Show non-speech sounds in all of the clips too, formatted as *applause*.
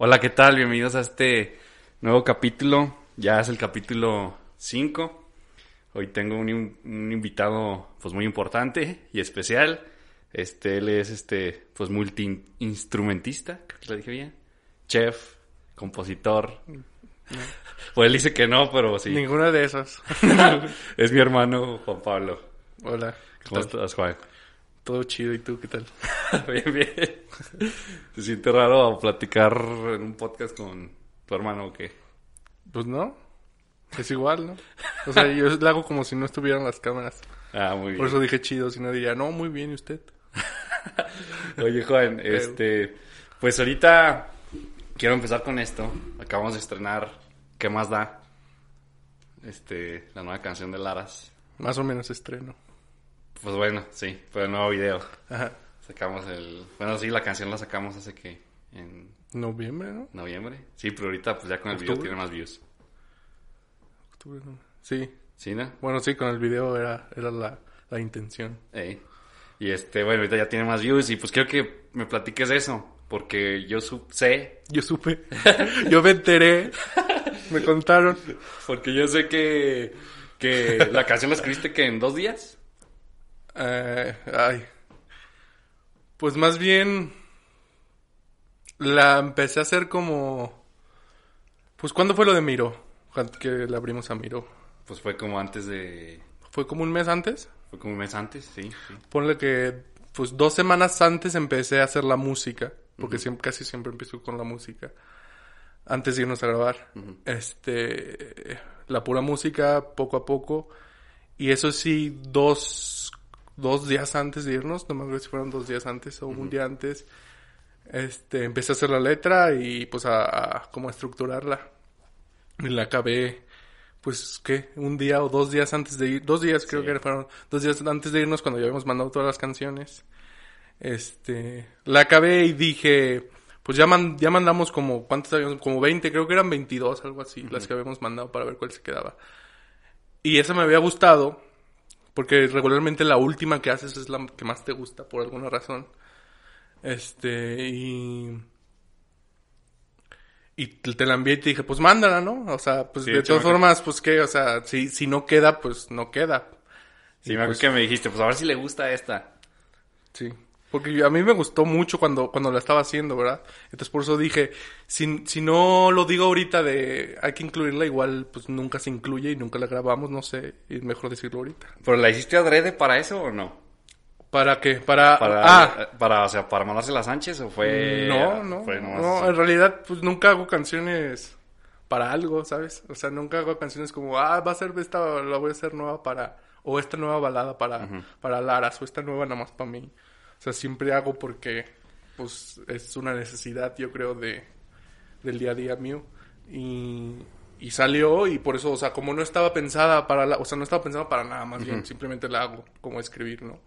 Hola, ¿qué tal? Bienvenidos a este nuevo capítulo. Ya es el capítulo 5. Hoy tengo un, un, invitado pues muy importante y especial. Este, él es este, pues multi-instrumentista, creo que lo dije bien. Chef, compositor. Pues él dice que no, pero sí. Ninguna de esas. *laughs* es mi hermano Juan Pablo. Hola. ¿Cómo estás, Juan? Todo chido, ¿y tú qué tal? *laughs* bien, bien. ¿Se siente raro platicar en un podcast con tu hermano o qué? Pues no. Es igual, ¿no? O sea, yo lo hago como si no estuvieran las cámaras. Ah, muy bien. Por eso dije chido, si no diría, no, muy bien, ¿y usted? *laughs* Oye, Juan, este... Pues ahorita quiero empezar con esto. Acabamos de estrenar ¿Qué más da? Este, la nueva canción de Laras. Más o menos estreno. Pues bueno, sí, pero el nuevo video. Ajá. Sacamos el... Bueno, sí, la canción la sacamos hace que... En... Noviembre, ¿no? Noviembre. Sí, pero ahorita pues ya con el video tiene más views. Octubre, no. Sí. ¿Sí, no? Bueno, sí, con el video era, era la, la intención. Ey. Y este, bueno, ahorita ya tiene más views y pues quiero que me platiques eso. Porque yo sé. *laughs* Yo supe. *laughs* yo me enteré. me contaron. Porque yo sé que, que la canción la escribiste que en dos días. Eh, ay. Pues más bien la empecé a hacer como... Pues ¿cuándo fue lo de Miro? Que le abrimos a Miro. Pues fue como antes de... ¿Fue como un mes antes? Fue como un mes antes, sí. Ponle que pues dos semanas antes empecé a hacer la música. Porque siempre, casi siempre empiezo con la música. Antes de irnos a grabar. Este... La pura música, poco a poco. Y eso sí, dos dos días antes de irnos, no me acuerdo si fueron dos días antes o un día antes, este, empecé a hacer la letra y pues a, a como a estructurarla. Y la acabé, pues, ¿qué? Un día o dos días antes de ir, dos días creo que fueron, dos días antes de irnos cuando ya habíamos mandado todas las canciones. Este, la acabé y dije, pues ya, ya mandamos como, ¿cuántos habíamos? Como 20, creo que eran 22, algo así, las que habíamos mandado para ver cuál se quedaba. Y esa me había gustado, porque regularmente la última que haces es la que más te gusta por alguna razón. Este, y. Y te la envié y te dije, pues mándala, ¿no? O sea, pues de todas formas, pues qué, o sea, si, si no queda, pues no queda. Sí, me acuerdo pues que me dijiste, pues a ver si le gusta esta. Sí. Porque a mí me gustó mucho cuando, cuando la estaba haciendo, ¿verdad? Entonces por eso dije, si, si no lo digo ahorita de hay que incluirla, igual pues nunca se incluye y nunca la grabamos, no sé, es mejor decirlo ahorita. ¿Pero la hiciste adrede para eso o no? ¿Para qué? Para... Para, ah. para, o sea, para mandársela a Sánchez o fue... No, no, no, en realidad pues nunca hago canciones para algo, ¿sabes? O sea, nunca hago canciones como, ah, va a ser esta, la voy a hacer nueva para, o esta nueva balada para, para Laras, o esta nueva nada más para mí. O sea, siempre hago porque, pues, es una necesidad, yo creo, de, del día a día mío. Y, y salió y por eso, o sea, como no estaba pensada para la, o sea, no estaba pensada para nada, más bien, simplemente la hago como escribir, ¿no?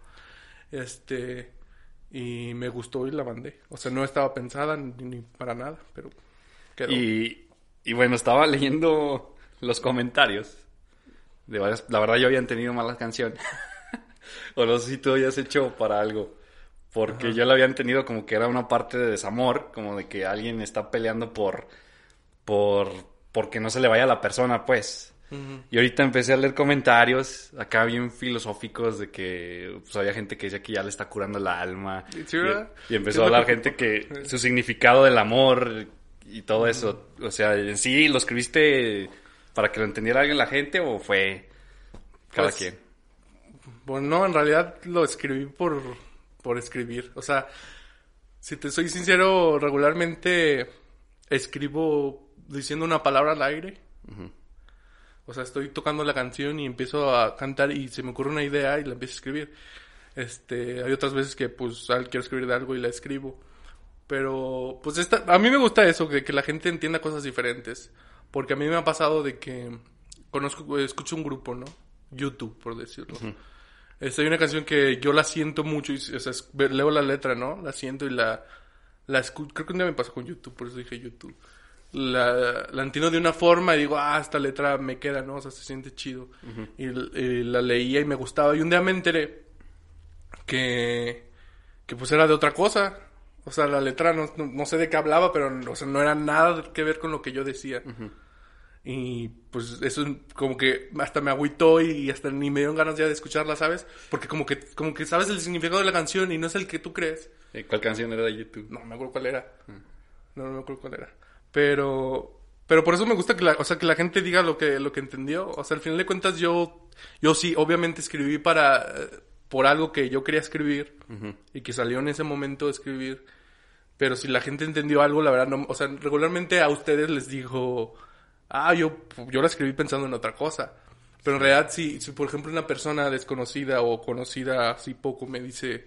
Este, y me gustó y la mandé. O sea, no estaba pensada ni, para nada, pero quedó. Y, y bueno, estaba leyendo los comentarios de varias, la verdad yo habían tenido malas canciones. *laughs* o no sé si tú hayas hecho para algo. Porque yo lo había entendido como que era una parte de desamor, como de que alguien está peleando por, por, porque no se le vaya a la persona, pues. Y ahorita empecé a leer comentarios acá bien filosóficos de que pues, había gente que decía que ya le está curando la alma. y, empezó a hablar gente *laughs* que su significado del amor y todo eso. O sea, ¿en sí lo escribiste para que lo entendiera alguien la gente o fue cada pues, quien? Bueno, no, en realidad lo escribí por por escribir. O sea, si te soy sincero, regularmente escribo diciendo una palabra al aire. O sea, estoy tocando la canción y empiezo a cantar y se me ocurre una idea y la empiezo a escribir. Este, hay otras veces que pues quiero escribir de algo y la escribo. Pero pues esta, a mí me gusta eso, de que la gente entienda cosas diferentes. Porque a mí me ha pasado de que conozco, escucho un grupo, ¿no? YouTube, por decirlo. Este, hay una canción que yo la siento mucho y o sea, leo la letra, ¿no? La siento y la, la escucho. Creo que un día me pasó con YouTube, por eso dije YouTube. La, la entiendo de una forma y digo, ah, esta letra me queda, ¿no? O sea, se siente chido. y, la leía y me gustaba. Y un día me enteré que, que pues era de otra cosa. O sea, la letra no, no, no sé de qué hablaba, pero o sea, no era nada que ver con lo que yo decía. Y pues eso como que hasta me agüitó y hasta ni me dieron ganas ya de escucharla, ¿sabes? Porque como que, como que sabes el significado de la canción y no es el que tú crees. ¿Cuál canción era de YouTube? No me acuerdo cuál era. No, no me acuerdo cuál era. Pero, pero por eso me gusta que la, o sea, que la gente diga lo que, lo que entendió. O sea, al final de cuentas yo, yo sí, obviamente escribí para, por algo que yo quería escribir y que salió en ese momento de escribir. Pero si la gente entendió algo, la verdad no, o sea, regularmente a ustedes les digo, ah, yo, yo la escribí pensando en otra cosa. Pero en realidad, si, si por ejemplo una persona desconocida o conocida así poco me dice,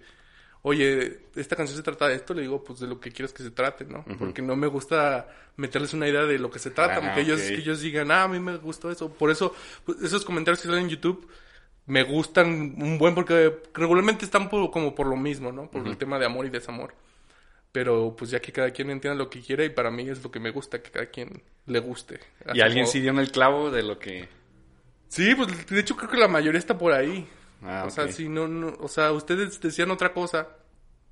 oye, esta canción se trata de esto, le digo, pues de lo que quieres que se trate, ¿no? Porque no me gusta meterles una idea de lo que se trata, Ah, aunque ellos, que ellos digan, ah, a mí me gustó eso. Por eso, pues, esos comentarios que salen en YouTube me gustan un buen porque regularmente están por- como por lo mismo, ¿no? Por el tema de amor y desamor. Pero pues ya que cada quien entienda lo que quiere y para mí es lo que me gusta, que cada quien le guste. ¿Y alguien sí dio en el clavo de lo que... Sí, pues de hecho creo que la mayoría está por ahí. Ah, o sea, sí, no, no, o sea, ustedes decían otra cosa.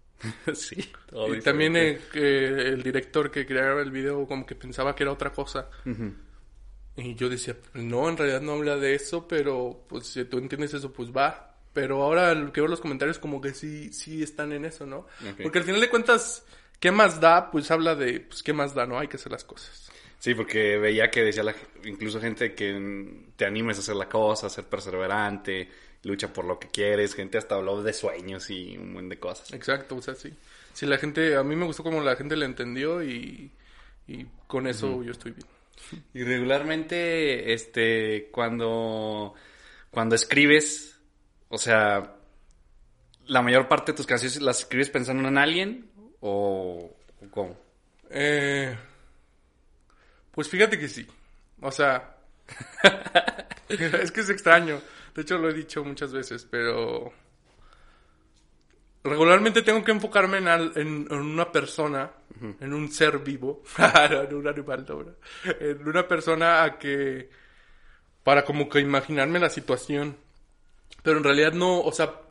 *laughs* sí. y también eh, que el director que creaba el video como que pensaba que era otra cosa. Y yo decía, no, en realidad no habla de eso, pero pues si tú entiendes eso, pues va. Pero ahora que veo los comentarios como que sí, sí están en eso, ¿no? Ok. Porque al final de cuentas, ¿qué más da? Pues habla de, pues qué más da, ¿no? Hay que hacer las cosas. Sí, porque veía que decía la, incluso gente que te animes a hacer la cosa, a ser perseverante, lucha por lo que quieres, gente hasta habló de sueños y un buen de cosas. Exacto, o sea, sí. Si la gente, a mí me gustó como la gente le entendió y, y con eso yo estoy bien. Y regularmente, este, cuando, cuando escribes, o sea, la mayor parte de tus canciones las escribes pensando en alguien o, o cómo. Eh, pues fíjate que sí. O sea, *laughs* es que es extraño. De hecho, lo he dicho muchas veces, pero regularmente tengo que enfocarme en, al- en- en una persona, en un ser vivo, en un animal, no, en una persona a que, para como que imaginarme la situación. Pero en realidad no, o sea,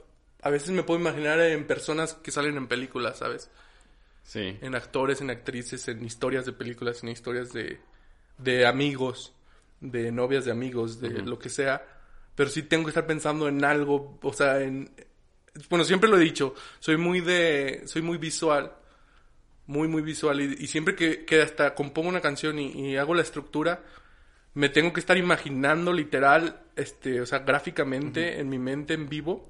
a veces me puedo imaginar en personas que salen en películas, ¿sabes? Sí. en actores, en actrices, en historias de películas, en historias de, de amigos, de novias de amigos, de lo que sea. Pero sí tengo que estar pensando en algo, o sea, en... Bueno, siempre lo he dicho, soy muy de... Soy muy visual. Muy, muy visual. Y, y siempre que, que hasta compongo una canción y, y hago la estructura, me tengo que estar imaginando literal, este, o sea, gráficamente en mi mente en vivo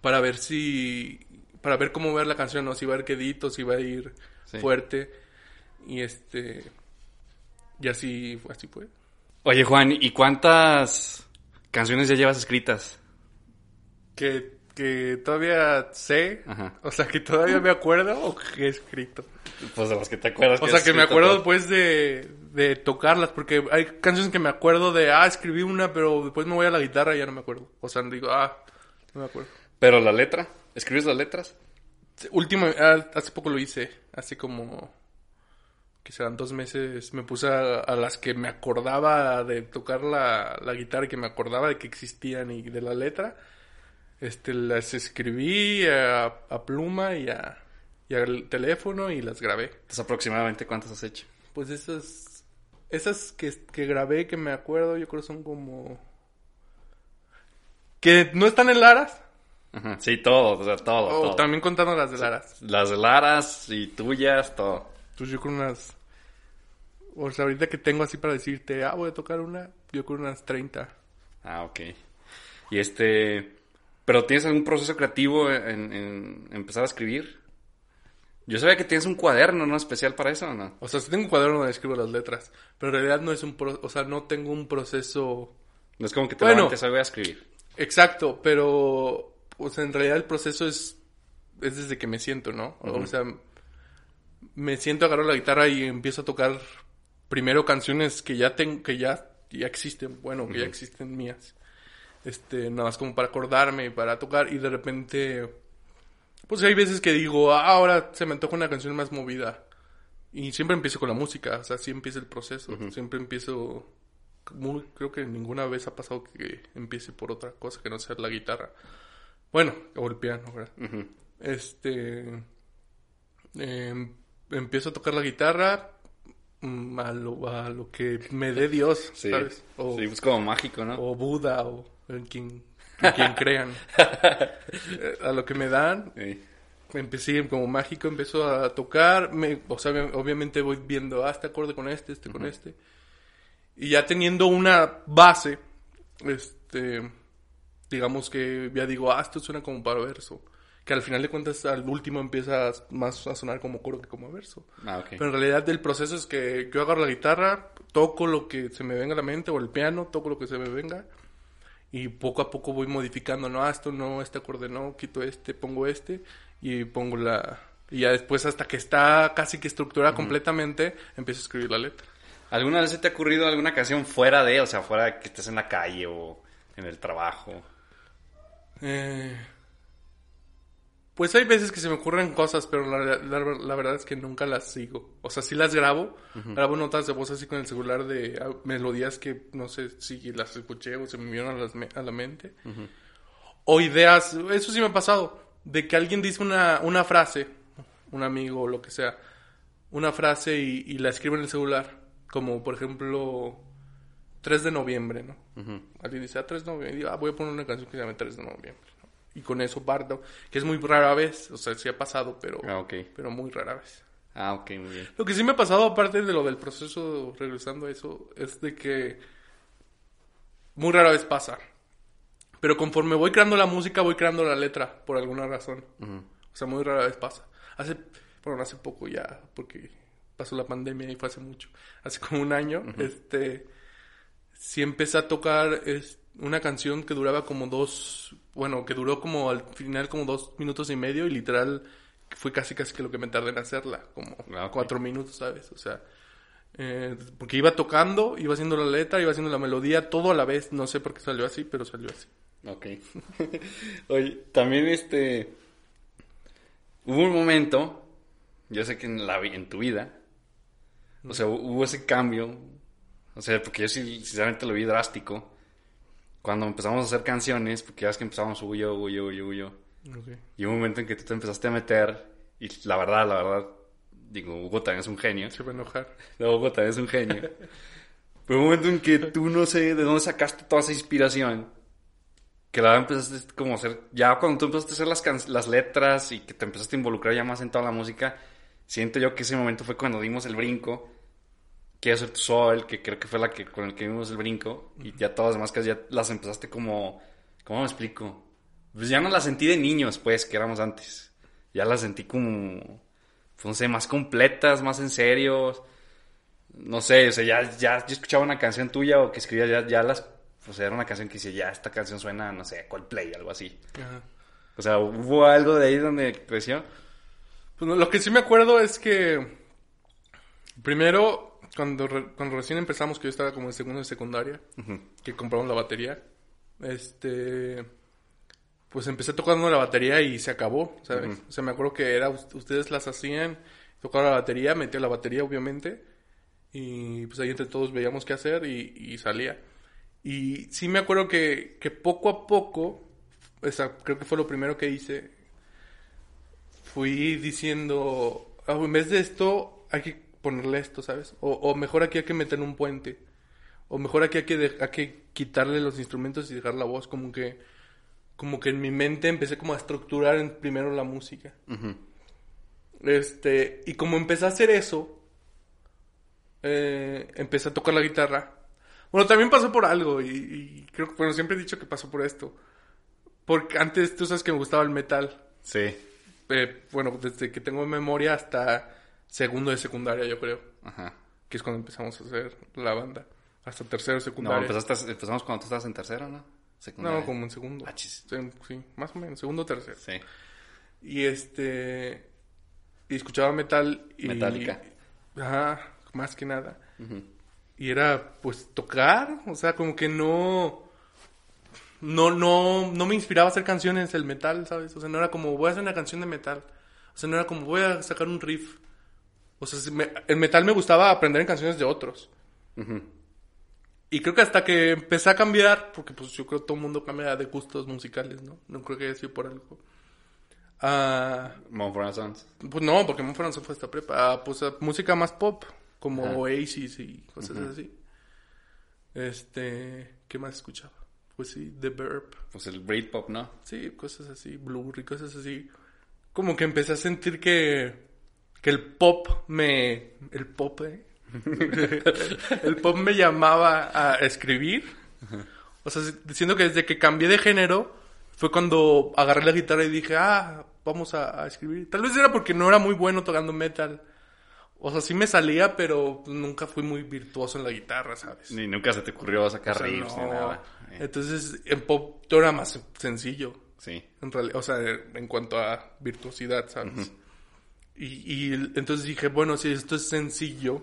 para ver si para ver cómo ver la canción, ¿no? si va a ir quedito, si va a ir Sí. fuerte y este y así así fue. Oye, Juan, ¿y cuántas canciones ya llevas escritas? Que que todavía sé, Ajá. o sea, que todavía me acuerdo o que he escrito. Pues de las que te acuerdas. O que sea, que me acuerdo todas. pues de, de tocarlas, porque hay canciones que me acuerdo de, ah, escribí una, pero después me voy a la guitarra y ya no me acuerdo. O sea, digo, ah, no me acuerdo. Pero la letra, ¿escribes las letras? Último, ah, hace poco lo hice, hace como, que serán dos meses, me puse a, a las que me acordaba de tocar la, la guitarra y que me acordaba de que existían y de la letra. Este, las escribí a, a pluma y a, y al teléfono y las grabé. Entonces, aproximadamente, ¿cuántas has hecho? Pues esas, esas que, que grabé que me acuerdo, yo creo son como... Que no están en Laras, Ajá. Sí, todo, o sea, todo, todo. también contando las de Laras. Las de Laras y tuyas, todo. Pues yo creo unas... O sea, ahorita que tengo así para decirte, ah, voy a tocar una, yo creo unas 30. Ah, ok. Y este... ¿Pero tienes algún proceso creativo en, en empezar a escribir? Yo sabía que tienes un cuaderno, ¿no? Especial para eso, ¿o no? O sea, sí tengo un cuaderno donde escribo las letras, pero en realidad no es un... Pro o sea, no tengo un proceso... No es como que te Bueno. levantes voy a escribir. Exacto, pero... O sea, en realidad el proceso es... Es desde que me siento, ¿no? O sea, me siento, agarro la guitarra y empiezo a tocar primero canciones que ya tengo, que ya, ya existen, bueno, que ya existen mías. Este, nada más como para acordarme, para tocar y de repente, pues hay veces que digo, ah, ahora se me antoja una canción más movida. Y siempre empiezo con la música, o sea, así empieza el proceso. Siempre empiezo, muy- creo que ninguna vez ha pasado que empiece por otra cosa que no sea la guitarra. Bueno, o el piano, ¿verdad? Este. Em, empiezo a tocar la guitarra mm, a lo, a lo que me dé Dios, Sí. ¿sabes? O, Sí, pues como mágico, ¿no? o Buda, o en quien, en quien crean. Eh, a lo que me dan, Sí. empecé como mágico, empezó a tocar, me, o sea, obviamente voy viendo, ah, este acorde con este, este con este. Y ya teniendo una base, este, digamos que ya digo, ah, esto suena como para verso. Que al final de cuentas, al último empieza más a sonar como coro que como verso. Ah, ok. Pero en realidad el proceso es que yo agarro la guitarra, toco lo que se me venga a la mente, o el piano, toco lo que se me venga. Y poco a poco voy modificando, no, ah, esto no, este acorde no, quito este, pongo este, y pongo la... Y ya después hasta que está casi que estructurada completamente, empiezo a escribir la letra. ¿Alguna vez se te ha ocurrido alguna canción fuera de, o sea, fuera de que estés en la calle o en el trabajo? Eh, pues hay veces que se me ocurren cosas, pero la, la- la verdad es que nunca las sigo. O sea, sí las grabo, grabo notas de voz así con el celular de ah, melodías que no sé si las escuché o se me vinieron a, las a la mente. O ideas, eso sí me ha pasado, de que alguien dice una, una frase, un amigo o lo que sea, una frase y, y la escribe en el celular, como por ejemplo 3 de noviembre, ¿no? Alguien dice, ah, 3 de noviembre, y digo, ah, voy a poner una canción que se llame 3 de noviembre. Y con eso parto, que es muy rara vez, o sea, sí ha pasado, pero, Ah, ok. pero muy rara vez. Ah, ok, muy bien. Lo que sí me ha pasado, aparte de lo del proceso, regresando a eso, es de que muy rara vez pasa. Pero conforme voy creando la música, voy creando la letra, por alguna razón. O sea, muy rara vez pasa. Hace, bueno, hace poco ya, porque pasó la pandemia y fue hace mucho. Hace como un año, este, sí empecé a tocar es, una canción que duraba como dos, bueno, que duró como al final como dos minutos y medio y literal fue casi casi que lo que me tardé en hacerla, como Ah, cuatro minutos, ¿sabes? O sea, eh, porque iba tocando, iba haciendo la letra, iba haciendo la melodía, todo a la vez, no sé por qué salió así, pero salió así. Ok. *laughs* Oye, también este... Hubo un momento, yo sé que en, la, en tu vida, o sea, hu- hubo ese cambio, o sea, porque yo sí, sinceramente lo vi drástico, cuando empezamos a hacer canciones, porque ya ves que empezamos Huyo, Huyo, Huyo, Huyo, y hubo un momento en que tú te empezaste a meter, y la verdad, la verdad, digo, Hugo también es un genio, Se va a enojar. *laughs* no, Hugo también es un genio. Pero un momento en que tú no sé de dónde sacaste toda esa inspiración. Que la verdad empezaste como a hacer... Ya cuando tú empezaste a hacer las, can- las letras y que te empezaste a involucrar ya más en toda la música, siento yo que ese momento fue cuando dimos el brinco. Quiero ser tu sol, que creo que fue la que con el que dimos el brinco. Y ya todas las demás ya las empezaste como... ¿Cómo me explico? Pues ya no las sentí de niños, pues, que éramos antes. Ya las sentí como... pues, no sé, más completas, más en serio. No sé, o sea, ya, ya yo escuchaba una canción tuya o que escribía ya, ya las... O sea, era una canción que decía, ya esta canción suena, no sé, Coldplay, algo así. Ajá. O sea, ¿hubo algo de ahí donde creció? Pues no, lo que sí me acuerdo es que primero, cuando, re- cuando recién empezamos, que yo estaba como en segundo de secundaria, que compramos la batería, este, pues empecé tocando la batería y se acabó, ¿sabes? O sea, me acuerdo que era, us- ustedes las hacían, tocaba la batería, metía la batería, obviamente, y pues ahí entre todos veíamos qué hacer y, y salía. Y sí me acuerdo que, que poco a poco, o sea, creo que fue lo primero que hice, fui diciendo, "Ah, en vez de esto, hay que ponerle esto, ¿sabes? O, o mejor aquí hay que meter un puente. O mejor aquí hay que, de- hay que quitarle los instrumentos y dejar la voz. Como que, como que en mi mente empecé como a estructurar en- primero la música. Este, y como empecé a hacer eso, eh, empecé a tocar la guitarra. Bueno, también pasó por algo y, y creo que, bueno, siempre he dicho que pasó por esto. Porque antes tú sabes que me gustaba el metal. Sí. Eh, bueno, desde que tengo memoria hasta segundo de secundaria, yo creo. Ajá. Que es cuando empezamos a hacer la banda. Hasta tercero de No, secundaria. empezaste, empezamos cuando tú estabas en tercero, ¿no? Secundaria. No, como en segundo. Ah, chis. Sí, más o menos, segundo o tercero. Sí. Y este. Y escuchaba metal y. Metallica. Ajá, más que nada. Y era, pues, tocar. O sea, como que no. No, no, no me inspiraba a hacer canciones el metal, ¿sabes? O sea, no era como, voy a hacer una canción de metal. O sea, no era como, voy a sacar un riff. O sea, me- el metal me gustaba aprender en canciones de otros. Y creo que hasta que empecé a cambiar, porque pues yo creo que todo el mundo cambia de gustos musicales, ¿no? No creo que haya sido por algo. a... Mumford Sons. Pues no, porque Mumford Sons fue hasta prepa. A, pues a música más pop, como Ajá. Oasis y cosas así. Este... ¿Qué más escuchaba? Pues sí, The Verb. Pues el Britpop, ¿no? Sí, cosas así, Blur y cosas así. Como que empecé a sentir que, que el pop me... El pop, ¿eh? *laughs* el pop me llamaba a escribir. O sea, diciendo que desde que cambié de género fue cuando agarré la guitarra y dije, ah, vamos a, a escribir. Tal vez era porque no era muy bueno tocando metal. O sea, sí me salía, pero nunca fui muy virtuoso en la guitarra, ¿sabes? Ni nunca se te ocurrió sacar O sea, riffs ni nada. Eh, Entonces, en pop todo era más sencillo. Sí. En realidad, o sea, en cuanto a virtuosidad, ¿sabes? Y, y entonces dije, bueno, si esto es sencillo,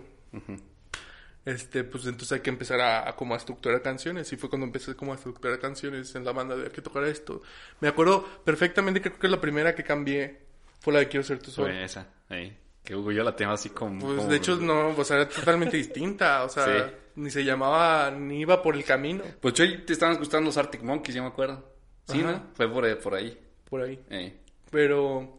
este, pues entonces hay que empezar a, a como a estructurar canciones. Y fue cuando empecé como a estructurar canciones en la banda de hay que tocar esto. Me acuerdo perfectamente, creo que la primera que cambié fue la de Quiero ser tu sol. Fue esa. ahí. Que Hugo yo la tengo así como... Pues como- de hecho no, o sea, era totalmente *laughs* distinta, o sea, Sí. ni se llamaba, ni iba por el camino, Pues yo te estaban gustando los Arctic Monkeys, yo me acuerdo. Sí, Ajá. ¿no? Fue por, por ahí. por ahí. Eh. Pero...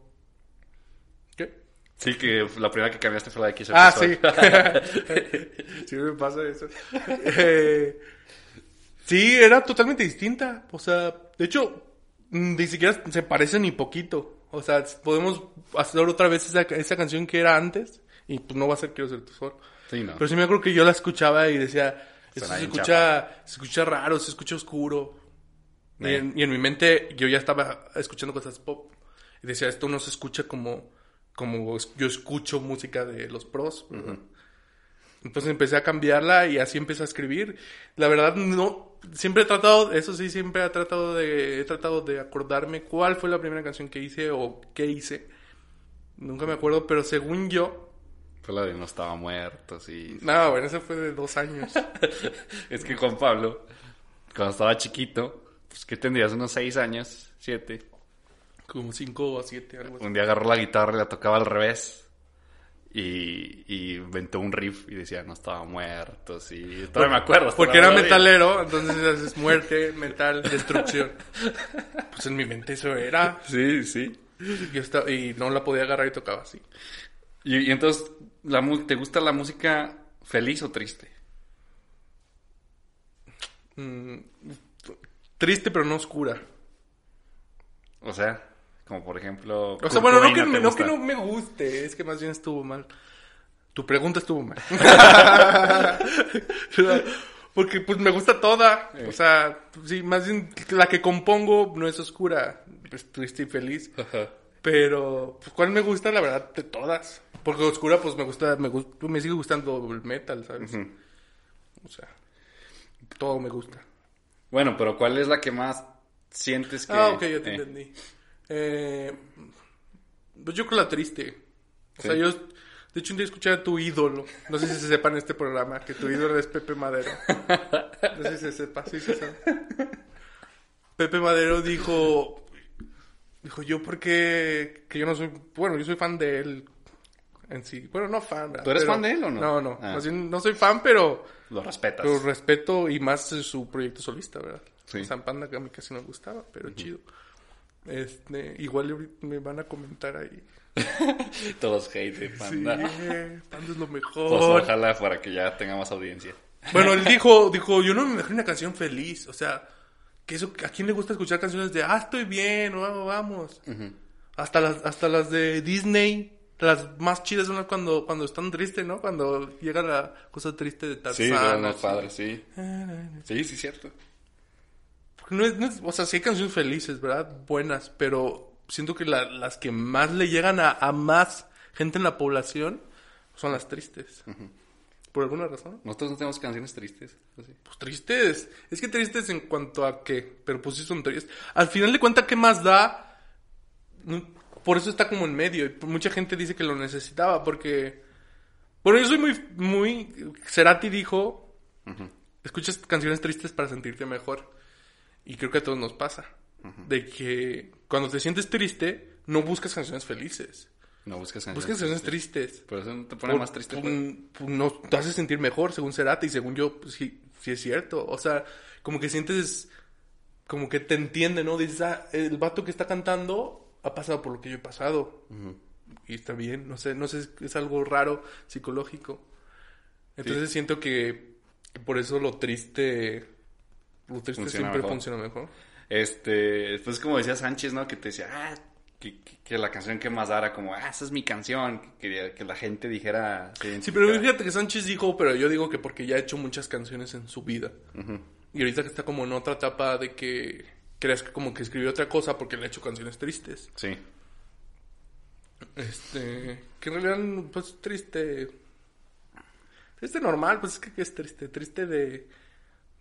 Sí, que la primera que cambiaste fue la de Kiss Ah, sí. *laughs* Sí me pasa eso. Eh, sí, era totalmente distinta. O sea, de hecho, mm, ni siquiera se parece ni poquito. O sea, podemos hacer otra vez esa, esa canción que era antes y pues no va a ser Quiero ser tu sol. Sí, ¿no? Pero sí me acuerdo que yo la escuchaba y decía, esto Suena se escucha, se escucha raro, se escucha oscuro. Y, Eh. en, y en mi mente yo ya estaba escuchando cosas pop. Y decía, esto no se escucha como, como yo escucho música de los pros. ¿verdad? Entonces empecé a cambiarla y así empecé a escribir. La verdad, no, siempre he tratado, eso sí, siempre he tratado de, he tratado de acordarme cuál fue la primera canción que hice o qué hice. Nunca me acuerdo, pero según yo, Fue la de No estaba muerto, sí. no, bueno, ese fue de dos años. *laughs* Es que Juan Pablo, cuando estaba chiquito, pues que tendrías unos seis años, siete. Como cinco o siete, algo así. Un día agarró la guitarra y la tocaba al revés. Y, y inventó un riff y decía, no estaba muerto, sí. Todavía me acuerdo. Porque era metalero, entonces es muerte, metal, destrucción. Pues en mi mente eso era. Sí, sí. Yo estaba, y no la podía agarrar y tocaba así. Y, y entonces, la, ¿te gusta la música feliz o triste? Mm, triste pero no oscura. O sea, como por ejemplo... O sea, bueno, no que, ¿te me- no gusta? que no me guste, es que más bien estuvo mal. Tu pregunta estuvo mal. *laughs* *laughs* Porque pues me gusta toda. O sea, sí, más bien la que compongo no es oscura, es triste y feliz. Ajá. Pero, pues, ¿cuál me gusta? La verdad, de todas. Porque oscura, pues me gusta, me, gu- me sigue gustando el metal, ¿sabes? O sea, todo me gusta. Bueno, pero ¿cuál es la que más sientes que... Ah, ok, ya te eh, entendí. Eh, pues yo creo la triste. O sea, yo, de hecho, un día escuché a tu ídolo. No sé si se sepa en este programa que tu ídolo es Pepe Madero. No sé si se sepa, sí se sabe. Pepe Madero dijo, dijo yo porque, que yo no soy, bueno, yo soy fan de él en sí. Bueno, no fan. ¿verdad? ¿Tú eres Pero- fan de él o no? No, no. Ah. No soy fan, pero, Lo respetas. pero respeto y más su proyecto solista, ¿verdad? Sí. Sea, Panda que a mí casi no me gustaba, pero chido. Este, igual me van a comentar ahí. *laughs* Todos hate de Sí, Panda. Panda es lo Pues mejor. ojalá para que ya tenga más audiencia. Bueno, él *laughs* dijo, dijo, yo no me imagino una canción feliz, o sea, que eso, ¿a quién le gusta escuchar canciones de, ah, estoy bien, vamos, vamos? Hasta las, hasta las de Disney, las más chidas son las cuando, cuando están tristes, ¿no? Cuando llega la cosa triste de Tarzán. Sí, son padres, sí. Sí, sí, cierto. Porque no es, no es- o sea, sí hay canciones felices, ¿verdad? Buenas, pero siento que la- las que más le llegan a, a más gente en la población son las tristes. Por alguna razón. Nosotros no tenemos canciones tristes. así. Pues tristes. Es que tristes en cuanto a qué. Pero pues sí son tristes. Al final de cuentas, ¿qué más da? Por eso está como en medio. Y mucha gente dice que lo necesitaba porque... Bueno, yo soy muy... muy... Cerati dijo... Escuchas canciones tristes para sentirte mejor. Y creo que a todos nos pasa. De que cuando te sientes triste, no buscas canciones felices. No buscas canciones Buscas canciones tristes. Por eso no te pone más triste. pues. por- no, te hace sentir mejor, según Cerati, y según yo, pues, sí, sí es cierto. O sea, como que sientes, como que te entiende, ¿no? Dices, ah, el vato que está cantando ha pasado por lo que yo he pasado. Y está bien, no sé, no sé, es algo raro, psicológico. Entonces siento que, que por eso lo triste, lo triste Funciona siempre mejor. funciona mejor. Este, pues como decía Sánchez, ¿no? Que te decía, ah, que, que- que la canción que más dara, como, ah, esa es mi canción. Que, quería que la gente dijera. Sí, pero fíjate que Sánchez dijo, pero yo digo que porque ya ha hecho muchas canciones en su vida. Y ahorita que está como en otra etapa de que creas que como que escribió otra cosa porque le ha hecho canciones tristes. Sí. Este, que en realidad, pues triste. Triste normal, pues es que ¿qué es triste. Triste de,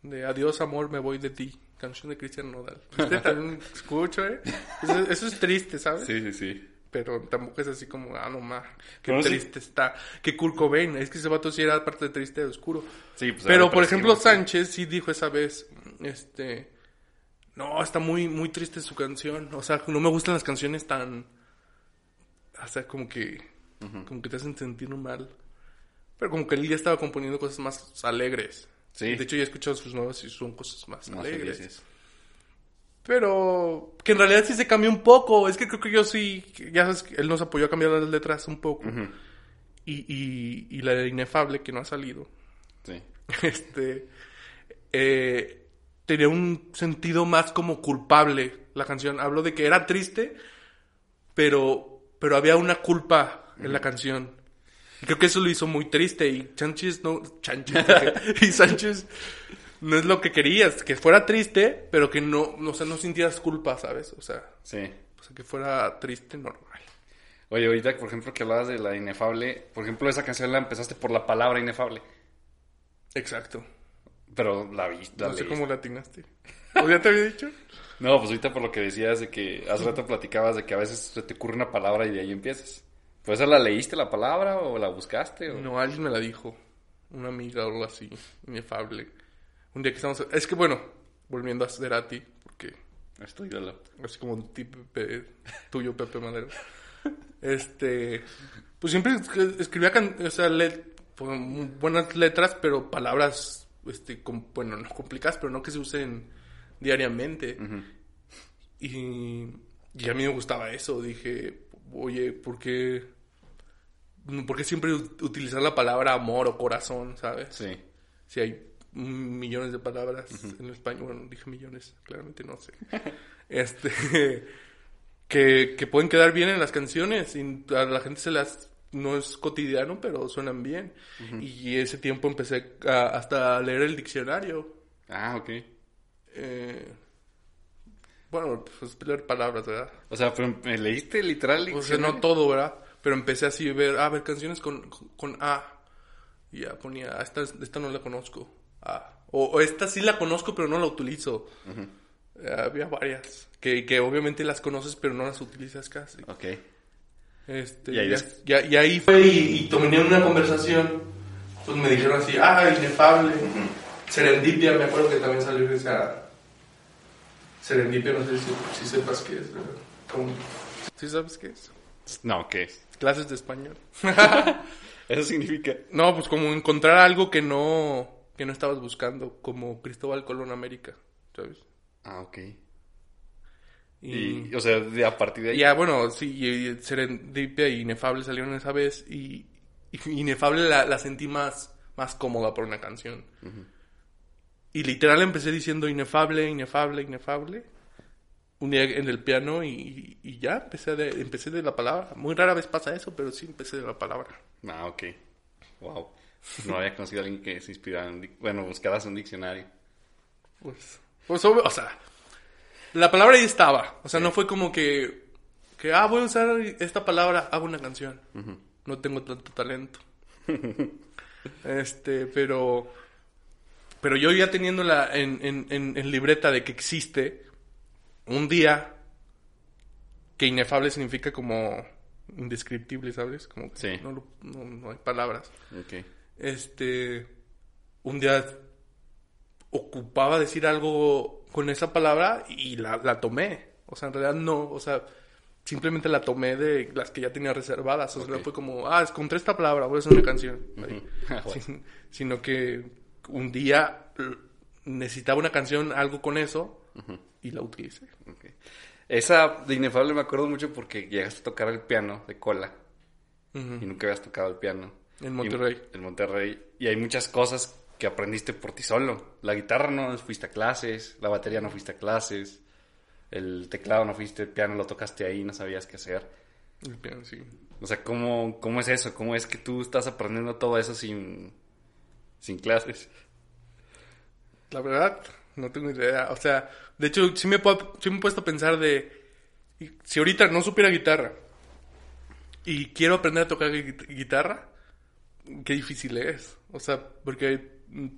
de adiós amor, me voy de ti. Canción de Cristian Nodal. Triste también *laughs* escucho, ¿eh? Eso, eso es triste, ¿sabes? Sí, sí, sí. Pero tampoco es así como, ah, no más, qué Pero triste está. Que Kurt Cobain, es que ese vato sí era parte de triste de oscuro. Sí, pues, Pero, por ejemplo. Sánchez sí dijo esa vez, este, no, está muy, muy triste su canción. O sea, no me gustan las canciones tan, o sea, como que, como que te hacen sentir mal. Pero como que él ya estaba componiendo cosas más alegres. Sí. De hecho, ya he escuchado sus nuevas y son cosas más, Más alegres. felices. Pero que en realidad sí se cambió un poco. Es que creo que yo sí, ya sabes, que él nos apoyó a cambiar las letras un poco. y, y, y la de Inefable, que no ha salido, Sí. *laughs* este, eh, tenía un sentido más como culpable la canción. Habló de que era triste, pero, pero había una culpa en la canción. Y creo que eso lo hizo muy triste y Sánchez no, Sánchez, *laughs* y Sánchez no es lo que querías, que fuera triste, pero que no, o sea, no sintieras culpa, ¿sabes? O sea, Sí. o sea, que fuera triste normal. Oye, ahorita, por ejemplo, que hablabas de la inefable, por ejemplo, esa canción la empezaste por la palabra inefable. Exacto. Pero la vi, la No sé cómo la atinaste. ¿O ya te había dicho? *laughs* No, pues ahorita por lo que decías de que hace rato platicabas de que a veces se te ocurre una palabra y de ahí empiezas. ¿Pues la leíste la palabra o la buscaste? O... No, alguien me la dijo. Una amiga o algo así. Inefable. Un día que estamos... Es que bueno, volviendo a Cerati, porque Es tu ídolo. así como un tipo tuyo, Pepe Madero. Este... Pues siempre es- escribía can- o sea, le- pues, buenas letras, pero palabras, este, bueno, no complicadas, pero no que se usen diariamente. Y, y a mí me gustaba eso. Dije, oye, ¿por qué, ¿por qué siempre ut- utilizar la palabra amor o corazón, sabes? Sí. Si hay millones de palabras en español, bueno, dije millones, claramente no sé. *laughs* este, que, que pueden quedar bien en las canciones y a la gente se las no es cotidiano, pero suenan bien. Y ese tiempo empecé a- hasta a leer el diccionario. Ah, ok. Eh, bueno, pues leer palabras, ¿verdad? O sea, ¿me leíste literal. O sea, no todo, ¿verdad? Pero empecé así a ver, a ver canciones con, con A. Y ya ponía, "Ah, esta, esta no la conozco. Ah. O, o esta sí la conozco, pero no la utilizo. Eh, había varias. Que, que obviamente las conoces, pero no las utilizas casi. Ok. Este, Y ahí ya- ya- y ahí fue y, y una conversación. Pues me dijeron así, ah, inefable. Serendipia, me acuerdo que también salió esa. Serendipia, no sé si, si sepas qué es. ¿verdad? Como- ¿Sí sabes qué es? No, ¿qué es? Clases de español. *laughs* Eso significa. No, pues como encontrar algo que no, que no estabas buscando, como Cristóbal Colón América, ¿sabes? Ah, ok. Y, Y, o sea, de a partir de ahí. ya, bueno, sí, y Serendipia y Inefable salieron esa vez y, y Inefable la, la sentí más, más cómoda por una canción. Y literal empecé diciendo Inefable, Inefable, Inefable. Un día en el piano y, y ya empecé de, empecé de la palabra. Muy rara vez pasa eso, pero sí empecé de la palabra. Ah, ok. Wow. No había conocido a alguien que se inspirara en... Bueno, buscaras un diccionario. Pues, pues o sea, la palabra ahí estaba. O sea, no fue como que, que, ah, voy a usar esta palabra, hago una canción. No tengo tanto talento. *laughs* este, pero, pero yo ya teniéndola en, en, en, en libreta de que existe un día que inefable significa como indescriptible, ¿sabes? Como que Sí. no, lo- no, no hay palabras Ok. este, un día ocupaba decir algo con esa palabra y la, la tomé. O sea, en realidad no, o sea, simplemente la tomé de las que ya tenía reservadas. O sea, Ok. no fue como, ah, encontré esta palabra, voy a hacer una canción. *laughs* Sin- sino que un día necesitaba una canción, algo con eso, y la utilicé. Esa de Inefable me acuerdo mucho porque llegaste a tocar el piano de cola y nunca habías tocado el piano. En Monterrey. Y- en Monterrey. Y hay muchas cosas que aprendiste por ti solo. La guitarra no fuiste a clases, la batería no fuiste a clases, el teclado no fuiste, el piano lo tocaste ahí, no sabías qué hacer. El piano, sí. O sea, ¿cómo, cómo es eso? ¿Cómo es que tú estás aprendiendo todo eso sin, sin clases? La verdad, no tengo idea. O sea, de hecho, sí me, puedo- sí me he puesto a pensar de... Si ahorita no supiera guitarra y quiero aprender a tocar gui- guitarra, qué difícil es. O sea, porque... mm,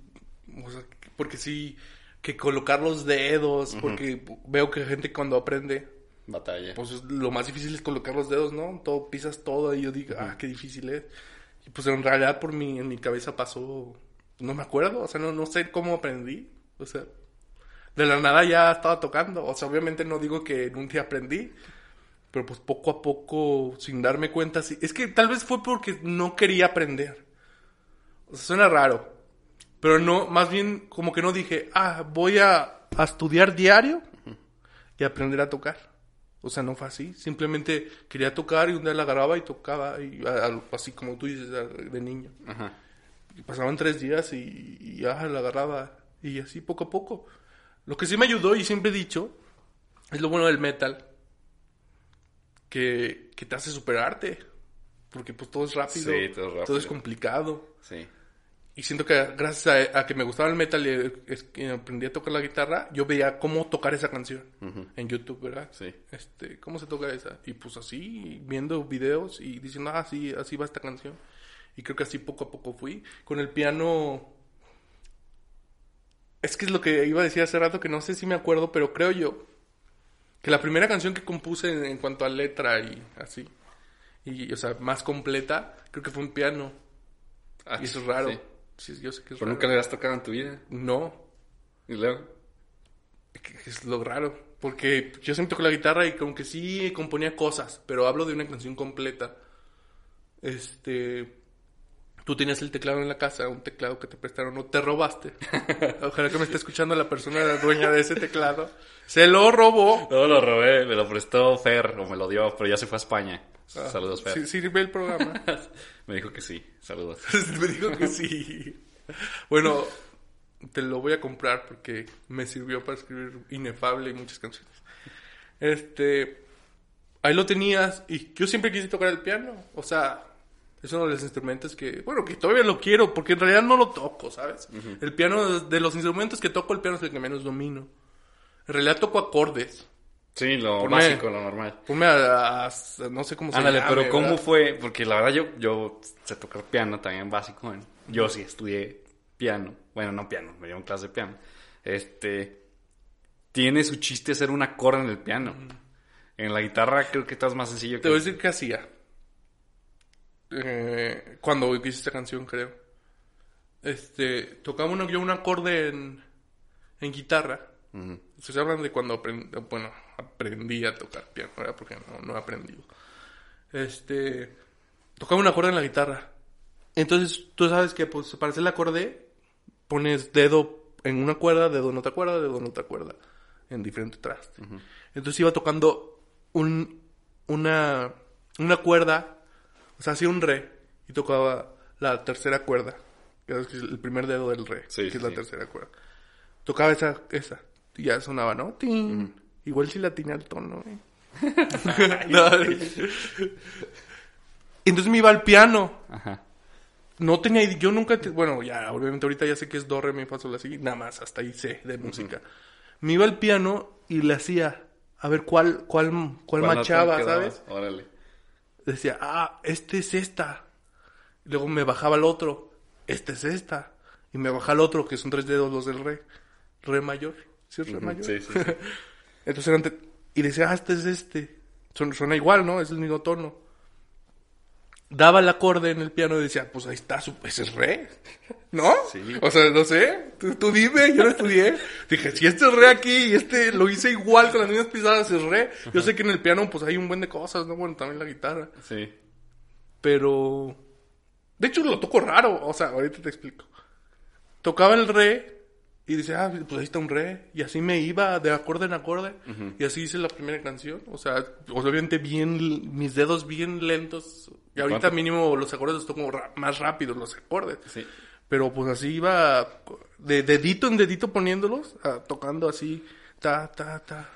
O sea, porque sí... Que colocar los dedos, porque veo que gente cuando aprende, Batalla. pues es- lo más difícil es colocar los dedos, ¿no? Todo, pisas todo y yo digo, ah, qué difícil es. Y pues en realidad por mi, en mi cabeza pasó, no me acuerdo, o sea, no, no sé cómo aprendí, o sea, de la nada ya estaba tocando, o sea, obviamente no digo que en un día aprendí, pero pues poco a poco, sin darme cuenta, sí. Es que tal vez fue porque no quería aprender. O sea, suena raro. Pero no, más bien como que no dije, ah, voy a, estudiar diario y aprender a tocar. O sea, no fue así. Simplemente quería tocar y un día la agarraba y tocaba, y, así como tú dices, de niño. Ajá. Y pasaban tres días y, y ya la agarraba. Y así poco a poco. Lo que sí me ayudó y siempre he dicho, es lo bueno del metal, que, que te hace superarte. Porque pues todo es rápido, Sí, todo es rápido. es complicado. Sí. Y siento que gracias a, a que me gustaba el metal y que aprendí a tocar la guitarra, yo veía cómo tocar esa canción en YouTube, ¿verdad? Sí. Este, ¿cómo se toca esa? Y pues así, viendo videos y diciendo, ah, sí, así va esta canción. Y creo que así poco a poco fui. Con el piano... Es que es lo que iba a decir hace rato, que no sé si me acuerdo, pero creo yo que la primera canción que compuse en, cuanto a letra y así, y, o sea, más completa, creo que fue un piano. Ah, y eso es raro. sí. Sí, yo sé que es Pero raro. nunca le has tocado en tu vida. No, Y luego. es lo raro. Porque yo siempre toco la guitarra y como que sí componía cosas, pero hablo de una canción completa. Este. Tú tenías el teclado en la casa, un teclado que te prestaron o te robaste. *laughs* Ojalá que me esté escuchando la persona la dueña de ese teclado. Se lo robó. No, lo robé, me lo prestó Fer, o me lo dio, pero ya se fue a España. Ah, Saludos, Fer. Sí, sirve el programa. *laughs* Me dijo que sí. Saludos. *laughs* me dijo que sí. Bueno, te lo voy a comprar porque me sirvió para escribir Inefable y muchas canciones. Este, ahí lo tenías y yo siempre quise tocar el piano. O sea, es uno de los instrumentos que, bueno, que todavía lo quiero porque en realidad no lo toco, ¿sabes? El piano, de los instrumentos que toco, el piano es el que menos domino. En realidad toco acordes. Sí, lo Ponme- básico, lo normal. Ponme a, a- no sé cómo se Ándale, llame, pero ¿cómo fue? Porque la verdad yo, yo sé tocar piano también básico. ¿eh? Yo sí estudié piano. Bueno, no piano, me dieron clase de piano. Este. Tiene su chiste hacer un acorde en el piano. En la guitarra creo que estás más sencillo Te que. voy a decir qué hacía. Eh, cuando hice esta canción, creo. Este, tocaba uno, yo un acorde en, en guitarra. Ujú. Se hablan de cuando aprendí, bueno, aprendí a tocar piano, ¿verdad? Porque no, no he aprendido. Este, tocaba un acorde en la guitarra. Entonces, tú sabes que pues, para hacer el acorde, pones dedo en una cuerda, dedo en otra cuerda, dedo en otra cuerda, en diferente traste. Entonces iba tocando un, una, una cuerda, o sea, hacía un re, y tocaba la tercera cuerda, que es el primer dedo del re, Sí, que sí, es la tercera cuerda. Tocaba esa, esa, y ya sonaba, ¿no? Tin. Igual si la tenía al tono, ¿eh? *laughs* No, Entonces me iba al piano. Ajá. No tenía yo nunca, te- bueno, ya, obviamente ahorita ya sé que es do, re, mi, fa, sol, la, si, nada más, hasta ahí sé de música. Me iba al piano y le hacía, a ver cuál, cuál, cuál, nota machaba? ¿sabes? Órale. Decía, ah, este es esta. Y luego me bajaba el otro, este es esta. Y me bajaba el otro, que son tres dedos los del re, re mayor. ¿Sí es re mayor? sí, sí, sí. *laughs* Entonces eran y decía, ah, este es este. Suena igual, ¿no? Es el mismo tono. Daba el acorde en el piano y decía, pues ahí está, su- ese es re. ¿No? Sí. O sea, no sé. Tú, tú dime, yo lo estudié. Dije, si este es re aquí y este lo hice igual con las mismas pisadas, es re. Yo sé que en el piano, pues hay un buen de cosas, ¿no? Bueno, también la guitarra. Sí. Pero. De hecho, lo toco raro. O sea, ahorita te explico. Tocaba el re Y dice, ah, pues ahí está un re. Y así me iba de acorde en acorde. Y así hice la primera canción. O sea, obviamente bien, mis dedos bien lentos. Y ahorita cuánto? mínimo los acordes los toco más rápidos, los acordes. Sí. Pero pues así iba de dedito en dedito poniéndolos, ah, tocando así, ta, ta, ta.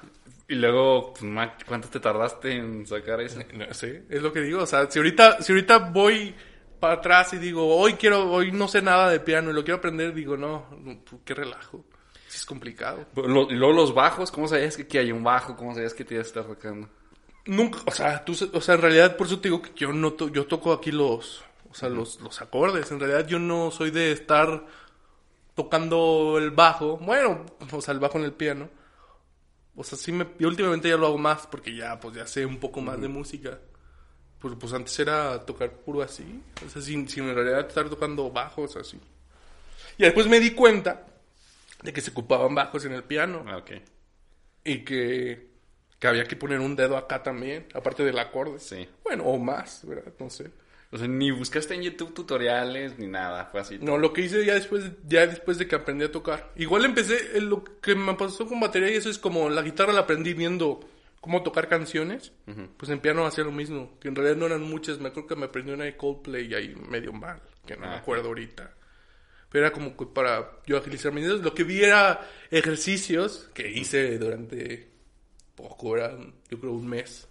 Y luego, pues, ¿cuánto te tardaste en sacar eso? No sé, es lo que digo. O sea, si ahorita, si ahorita voy para atrás y digo, hoy quiero, hoy no sé nada de piano y lo quiero aprender, digo, no, pues, qué relajo. Es complicado. Lo- y luego los bajos, ¿cómo sabías que aquí hay un bajo? ¿Cómo sabías que te ibas a estar tocando? Nunca, o sea, tú, se- o sea, en realidad por eso te digo que yo no, to- yo toco aquí los, o sea, los, los acordes. En realidad yo no soy de estar tocando el bajo. Bueno, o sea, el bajo en el piano. O sea, sí me, yo últimamente ya lo hago más porque ya, pues ya sé un poco más de música. Pues, pues antes era tocar puro así. O sea, sin, sin en realidad estar tocando bajos así. Y después me di cuenta de que se ocupaban bajos en el piano. Ah, ok. Y que, que había que poner un dedo acá también, aparte del acorde. Sí. Bueno, o más, ¿verdad? No sé. O sea, ni buscaste en YouTube tutoriales ni nada, fue así. No, lo que hice ya después, ya después de que aprendí a tocar. Igual empecé, eh, lo que me pasó con batería y eso es como la guitarra la aprendí viendo cómo tocar canciones. Pues en piano hacía lo mismo, que en realidad no eran muchas. Me acuerdo que me aprendí una de Coldplay y ahí medio mal, que no me Ah. acuerdo ahorita. Pero era como que para yo agilizar mis dedos. Lo que vi era ejercicios que hice durante poco, era yo creo un mes.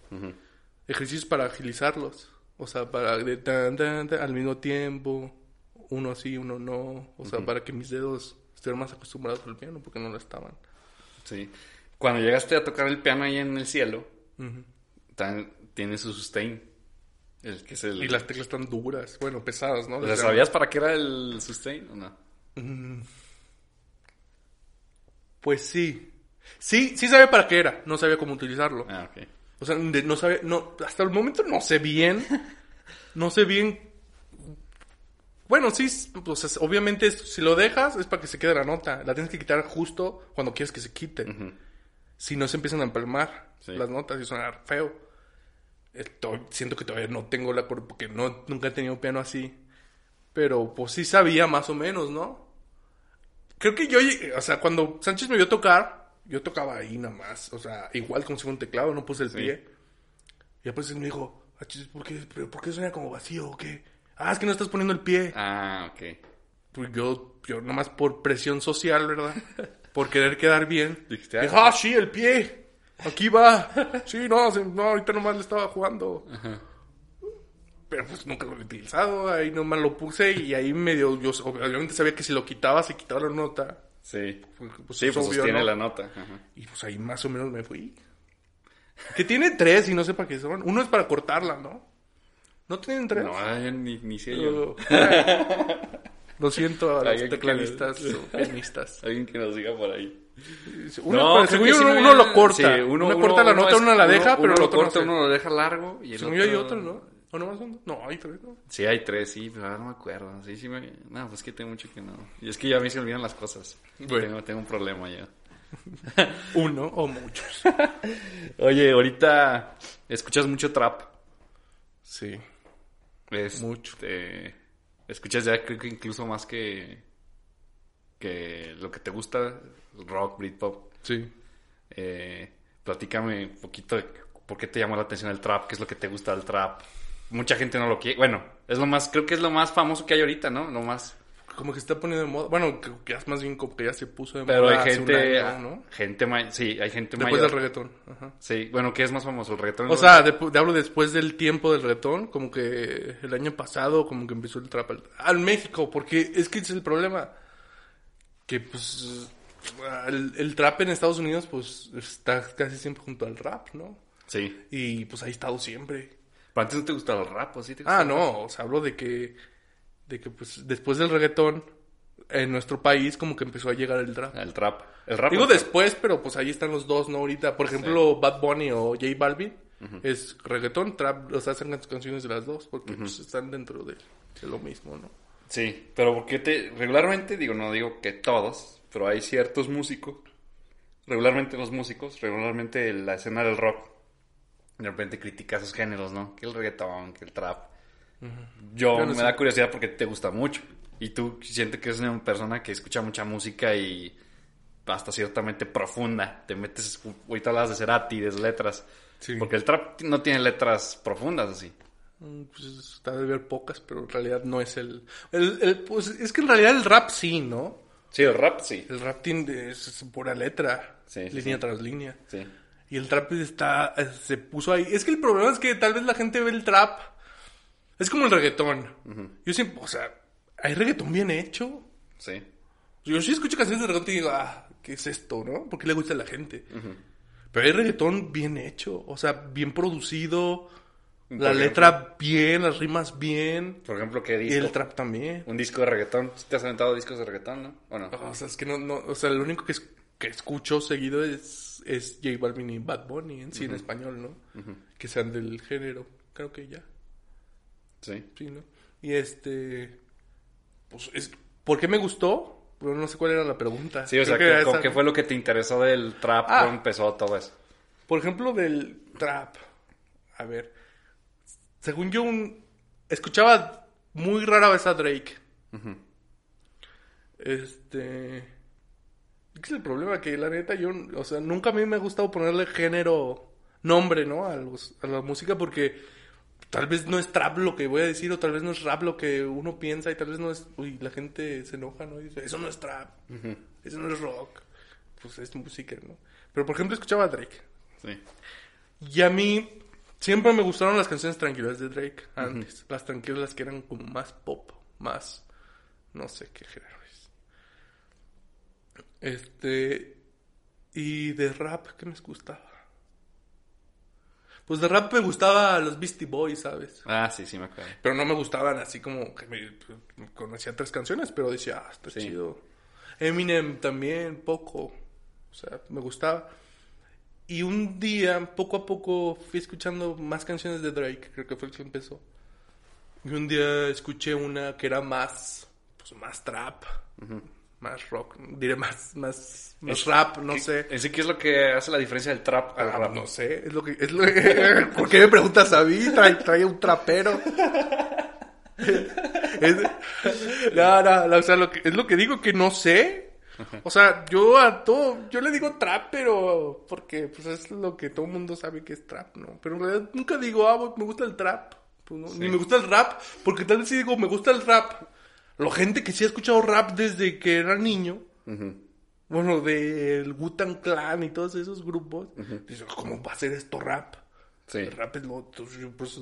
Ejercicios para agilizarlos. O sea, para de tan, tan, tan, al mismo tiempo. Uno sí, uno no. O sea, para que mis dedos estuvieran más acostumbrados al piano porque no lo estaban. Sí. Cuando llegaste a tocar el piano ahí en el cielo, tan- tiene su sustain. El que es el... Y las teclas están duras. Bueno, pesadas, ¿no? Las ¿Sabías para qué era el sustain o no? Pues sí. Sí, sí sabía para qué era. No sabía cómo utilizarlo. Ah, ok. O sea, de- no sabía, no, hasta el momento no sé bien, no sé bien. Bueno, sí, pues es- obviamente si lo dejas es para que se quede la nota. La tienes que quitar justo cuando quieres que se quite. Si no se empiezan a empalmar Sí. las notas y suena feo. Eh, to- siento que todavía no tengo la porque no, nunca he tenido piano así. Pero pues sí sabía más o menos, ¿no? Creo que yo, o sea, cuando Sánchez me vio tocar, yo tocaba ahí nada más. O sea, igual como si fuera un teclado, no puse el pie. Y después me dijo, "Ah, ¿por qué, ¿por qué suena como vacío o qué? Ah, es que no estás poniendo el pie. Ah, ok. Pues yo, yo nomás por presión social, ¿verdad? *laughs* Por querer quedar bien. Dijiste, ah, ah, sí, el pie. Aquí va. *laughs* Sí, no, no, ahorita nomás le estaba jugando. Pero pues nunca lo he utilizado. Ahí nomás lo puse y ahí medio, yo obviamente sabía que si lo quitaba, se quitaba la nota. Sí. Pues, pues, sí, es pues obvio, sostiene ¿no? la nota. Ajá. Y pues ahí más o menos me fui. Que tiene tres y no sé para qué son. Uno es para cortarla, ¿no? ¿No tienen tres? No, ni, ni sé yo. *laughs* Lo siento a los tecladistas o pianistas. *laughs* Alguien que nos diga por ahí. Uno, No, según yo, sí uno, uno lo corta. sí, uno, corta la nota, es- uno la deja, uno- pero uno lo otro corta, no sé. uno lo deja largo. Y el Según yo hay otro, ¿no? ¿O no más uno? No, hay tres, ¿no? Sí, hay tres, sí, pero ahora no me acuerdo. Sí, sí me... No, pues que tengo mucho que no. Y es que ya a mí se olvidan las cosas. Bueno. Tengo, tengo un problema ya. *laughs* Uno o muchos. *laughs* Oye, ahorita escuchas mucho trap. Sí. Es, Mucho. eh, escuchas ya creo que incluso más que que lo que te gusta, rock, Britpop. Sí. Eh, platícame un poquito de por qué te llamó la atención el trap, qué es lo que te gusta del trap. Mucha gente no lo quiere. Bueno, es lo más, creo que es lo más famoso que hay ahorita, ¿no? Lo más. Como que se está poniendo de moda. Bueno, que que es más bien como que ya se puso de Pero moda hay hace gente, año, ¿no? gente may- sí, hay gente Después mayor. del reggaetón. Ajá. Sí, bueno, ¿qué es más famoso? El reggaetón. O sea, de, de- hablo después del tiempo del reggaetón, como que el año pasado, como que empezó el trap al, al México, porque es que es el problema. Que pues el, el trap en Estados Unidos pues está casi siempre junto al rap, ¿no? sí. Y pues ahí ha estado siempre. Pero antes no te gustaba el rap, ¿o sí te Ah, gustaba rap? no, o sea, hablo de que, de que pues después del reggaetón, en nuestro país como que empezó a llegar el trap. El trap. El rap. Digo o el trap? después, pero pues ahí están los dos, ¿no? Ahorita, por ejemplo, Bad Bunny o J Balvin es reggaetón, trap, o sea, hacen canciones de las dos, porque pues, están dentro de, de lo mismo, ¿no? Sí, pero porque te regularmente digo, no digo que todos, pero hay ciertos músicos, regularmente los músicos, regularmente la escena del rock, de repente critica esos géneros, ¿no? Que el reggaetón, que el trap. Yo Yo no me sé. da curiosidad porque te gusta mucho y tú sientes que eres una persona que escucha mucha música y hasta ciertamente profunda. Te metes, ahorita hablas de Cerati, de letras. Sí. Porque el trap no tiene letras profundas así. Mm, Pues está de ver pocas, pero en realidad no es el, el, el- Pues es que en realidad el rap sí, ¿no? Sí, el rap sí. El rap tiene, es, es pura letra, Sí, sí, línea tras línea. Sí. Y el trap está, se puso ahí. Es que el problema es que tal vez la gente ve el trap. Es como el reggaetón. Yo siempre, o sea, hay reggaetón bien hecho. Sí. Yo sí escucho canciones de reggaetón y digo, ah, ¿qué es esto, no? ¿Por qué le gusta a la gente? Pero hay reggaetón bien hecho, o sea, bien producido, Por la ejemplo. letra bien, las rimas bien, Por ejemplo, ¿qué y disco? el trap también. Un disco de reggaetón. ¿Sí ¿Te has aventado discos de reggaetón, no? ¿O no? O sea, es que no, no, o sea, lo único que, es- que escucho seguido es, es J Balvin y Bad Bunny en sí, en español, ¿no? Que sean del género, creo que ya. Sí. Sí, ¿no? Y este. Pues es. ¿Por qué me gustó? Pero no sé cuál era la pregunta. Sí, o sea, que ¿qué, era con esa. ¿qué fue lo que te interesó del trap? Ah. ¿Cómo empezó todo eso? Por ejemplo, del trap. A ver. Según yo, un... escuchaba muy rara vez a Drake. Este. ¿Qué es el problema? Que la neta, yo. O sea, nunca a mí me ha gustado ponerle género. Nombre, ¿no? A, los- a la música porque. Tal vez no es trap lo que voy a decir, o tal vez no es rap lo que uno piensa, y tal vez no es. Uy, la gente se enoja, ¿no? Y dice, eso no es trap, eso no es rock, pues es música, ¿no? Pero por ejemplo, escuchaba a Drake. Sí. Y a mí siempre me gustaron las canciones tranquilas de Drake antes. Las tranquilas, las que eran como más pop, más... No sé qué género es. Este... Y de rap, ¿qué me gustaba? Pues de rap me gustaba los Beastie Boys, ¿sabes? Ah, sí, sí me acuerdo. Pero no me gustaban así como que me, me conocía tres canciones, pero decía, ah, está Sí. chido. Eminem también, poco. O sea, me gustaba. Y un día, poco a poco, fui escuchando más canciones de Drake, creo que fue el que empezó. Y un día escuché una que era más, pues más trap, más rock, diré más, más, más Es- rap, no ¿Qué- sé. ¿En sí qué es lo que hace la diferencia del trap al Ah, rap? No sé, es lo que... Es lo *laughs* ¿Por qué me preguntas a mí? Trae, trae un trapero. *laughs* Es- no, no, o sea, lo que, es lo que digo que no sé. O sea, yo a todo, yo le digo trap, pero porque pues es lo que todo el mundo sabe que es trap, ¿no? Pero en realidad nunca digo, ah, me gusta el trap. Pues, no, Ni me gusta el rap, porque tal vez sí digo, me gusta el rap. La gente que sí ha escuchado rap desde que era niño, bueno, del Wu-Tang Clan y todos esos grupos, dice, ¿cómo va a ser esto rap? Sí. El rap es lo otro, yo, pues,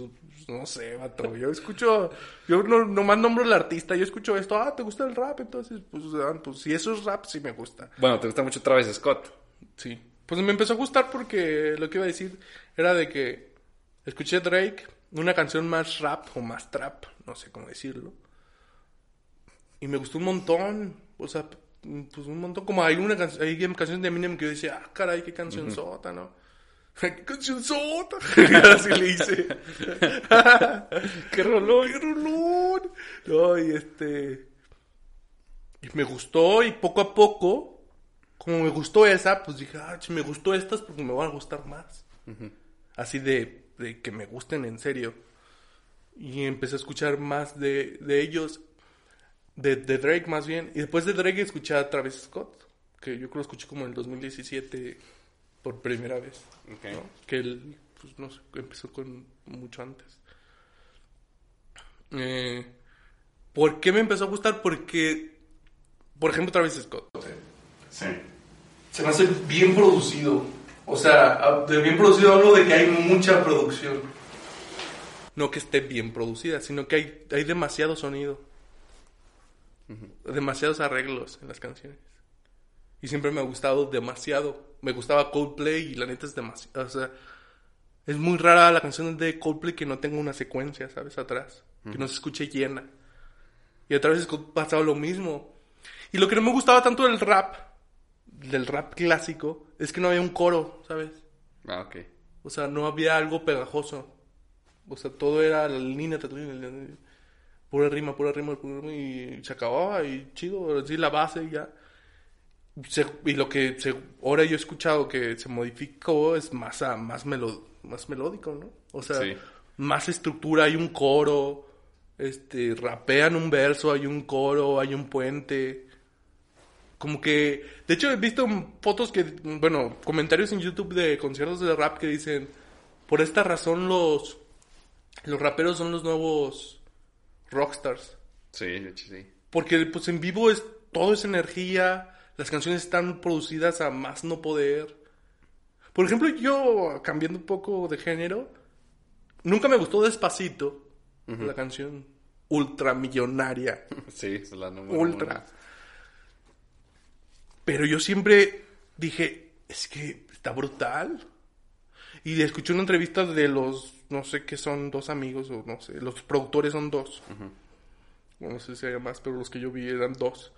no sé, vato. Yo escucho, yo no, nomás nombro al artista, yo escucho esto, ah, ¿te gusta el rap? Entonces, pues, ah, pues si eso es rap, sí me gusta. Bueno, te gusta mucho Travis Scott. Sí. Pues me empezó a gustar porque lo que iba a decir era de que escuché Drake, una canción más rap o más trap, no sé cómo decirlo. Y me gustó un montón. O sea, pues un montón. Como hay una canción, hay canciones de Eminem que yo decía, ah, caray, qué canción sota, ¿no? *laughs* ¡Qué canción sota! *laughs* Así le hice. *laughs* ¡Qué rolón! ¡Qué rolón! No, y este... Y me gustó y poco a poco, como me gustó esa, pues dije, ah, si me gustó estas, pues me van a gustar más. Así de, de que me gusten en serio. Y empecé a escuchar más de, de ellos, de, de Drake más bien. Y después de Drake escuché a Travis Scott, que yo creo que lo escuché como en el 2017 por primera vez. Ok. ¿no? Que él, pues no sé, empezó con mucho antes. Eh, ¿Por qué me empezó a gustar? Porque, por ejemplo, Travis Scott. Sí. Se me hace bien producido. O sea, de bien producido hablo de que hay mucha producción. No que esté bien producida, sino que hay, hay demasiado sonido. Demasiados arreglos en las canciones. Y siempre me ha gustado demasiado. Me gustaba Coldplay y la neta es demasiado. O sea, es muy rara la canción de Coldplay que no tenga una secuencia, ¿sabes? Atrás. Que no se escuche llena. Y otra vez pasaba lo mismo. Y lo que no me gustaba tanto del rap, del rap clásico, es que no había un coro, ¿sabes? Ah, ok. O sea, no había algo pegajoso. O sea, todo era la línea, línea, línea, pura rima, pura rima, pura rima, y se acababa, y chido, así la base y ya. Se- y lo que se, ahora yo he escuchado que se modificó es más, a- más, melo- más melódico, ¿no? O sea, Sí. más estructura, hay un coro, este, rapean un verso, hay un coro, hay un puente. Como que, de hecho he visto fotos que, bueno, comentarios en YouTube de conciertos de rap que dicen, por esta razón los, los raperos son los nuevos rockstars. Sí, sí. Porque pues en vivo es todo es energía, las canciones están producidas a más no poder. Por ejemplo, yo cambiando un poco de género, nunca me gustó Despacito, la canción ultramillonaria. *laughs* Sí, es la número Ultra. uno. Pero yo siempre dije, es que está brutal. Y escuché una entrevista de los, no sé qué son, dos amigos, o no sé, los productores son dos. Bueno, no sé si hay más, pero los que yo vi eran dos.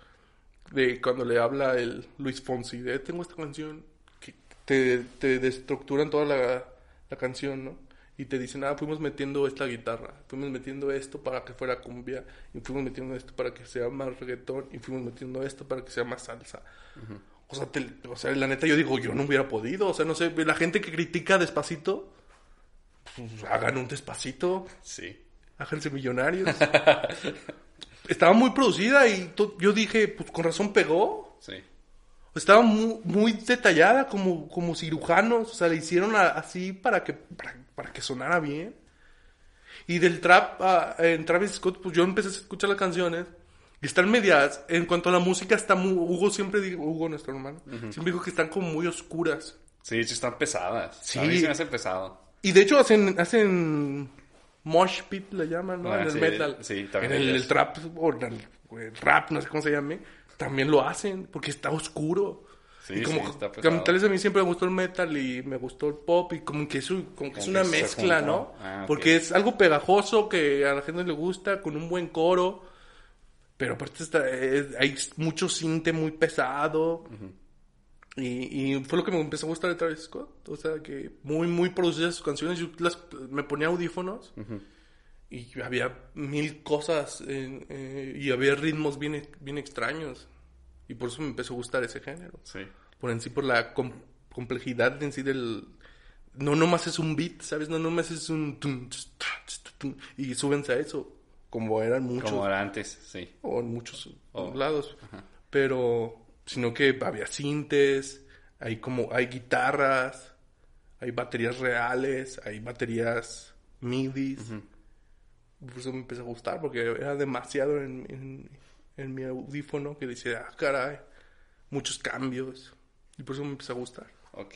De cuando le habla el Luis Fonsi, de tengo esta canción, que te, te destructuran toda la, la canción, ¿no? Y te dicen, ah, fuimos metiendo esta guitarra, fuimos metiendo esto para que fuera cumbia, y fuimos metiendo esto para que sea más reggaetón, y fuimos metiendo esto para que sea más salsa. O sea, te- o sea, la neta yo digo, yo no hubiera podido. O sea, no sé, la gente que critica despacito, pues hagan un despacito, Sí. háganse millonarios. *laughs* Estaba muy producida y yo dije, pues con razón pegó. Sí. Estaba muy, muy detallada como, como cirujanos. O sea, le hicieron a- así para que, para, para que sonara bien. Y del trap a- en Travis Scott, pues yo empecé a escuchar las canciones. Y están medias. En cuanto a la música, está muy. Hugo siempre dijo, Hugo, nuestro hermano, siempre dijo que están como muy oscuras. Sí, hecho están pesadas. Sí. A mí se me hace pesado. Y de hecho hacen, hacen mosh pit, le llaman, ¿no? Ah, en el sí, metal. sí, también En el, el trap, o en el, rap, no sé cómo se llame, también lo hacen, porque está oscuro. Sí, y como sí, está que pesado. tal vez a mí siempre me gustó el metal y me gustó el pop y como que es, como que es una que mezcla. ¿no? Ah, ok. Porque es algo pegajoso que a la gente le gusta, con un buen coro, pero aparte está, es- hay mucho cinte muy pesado. Y, y fue lo que me empezó a gustar de Travis Scott. O sea, que muy, muy producidas sus canciones. Yo las, me ponía audífonos y había mil cosas en- eh, y había ritmos bien, bien extraños. Y por eso me empezó a gustar ese género. Sí. Por en sí, por la com- complejidad en sí del... No nomás es un beat, ¿sabes? No nomás es un... y súbense a eso. Como eran muchos Como era antes, sí. o en muchos Oh. lados. Pero, sino que había sintes, hay como, hay guitarras, hay baterías reales, hay baterías midis. Por eso me empezó a gustar, porque era demasiado en, en, en mi audífono que decía, ah, caray, muchos cambios. Y por eso me empezó a gustar. Ok.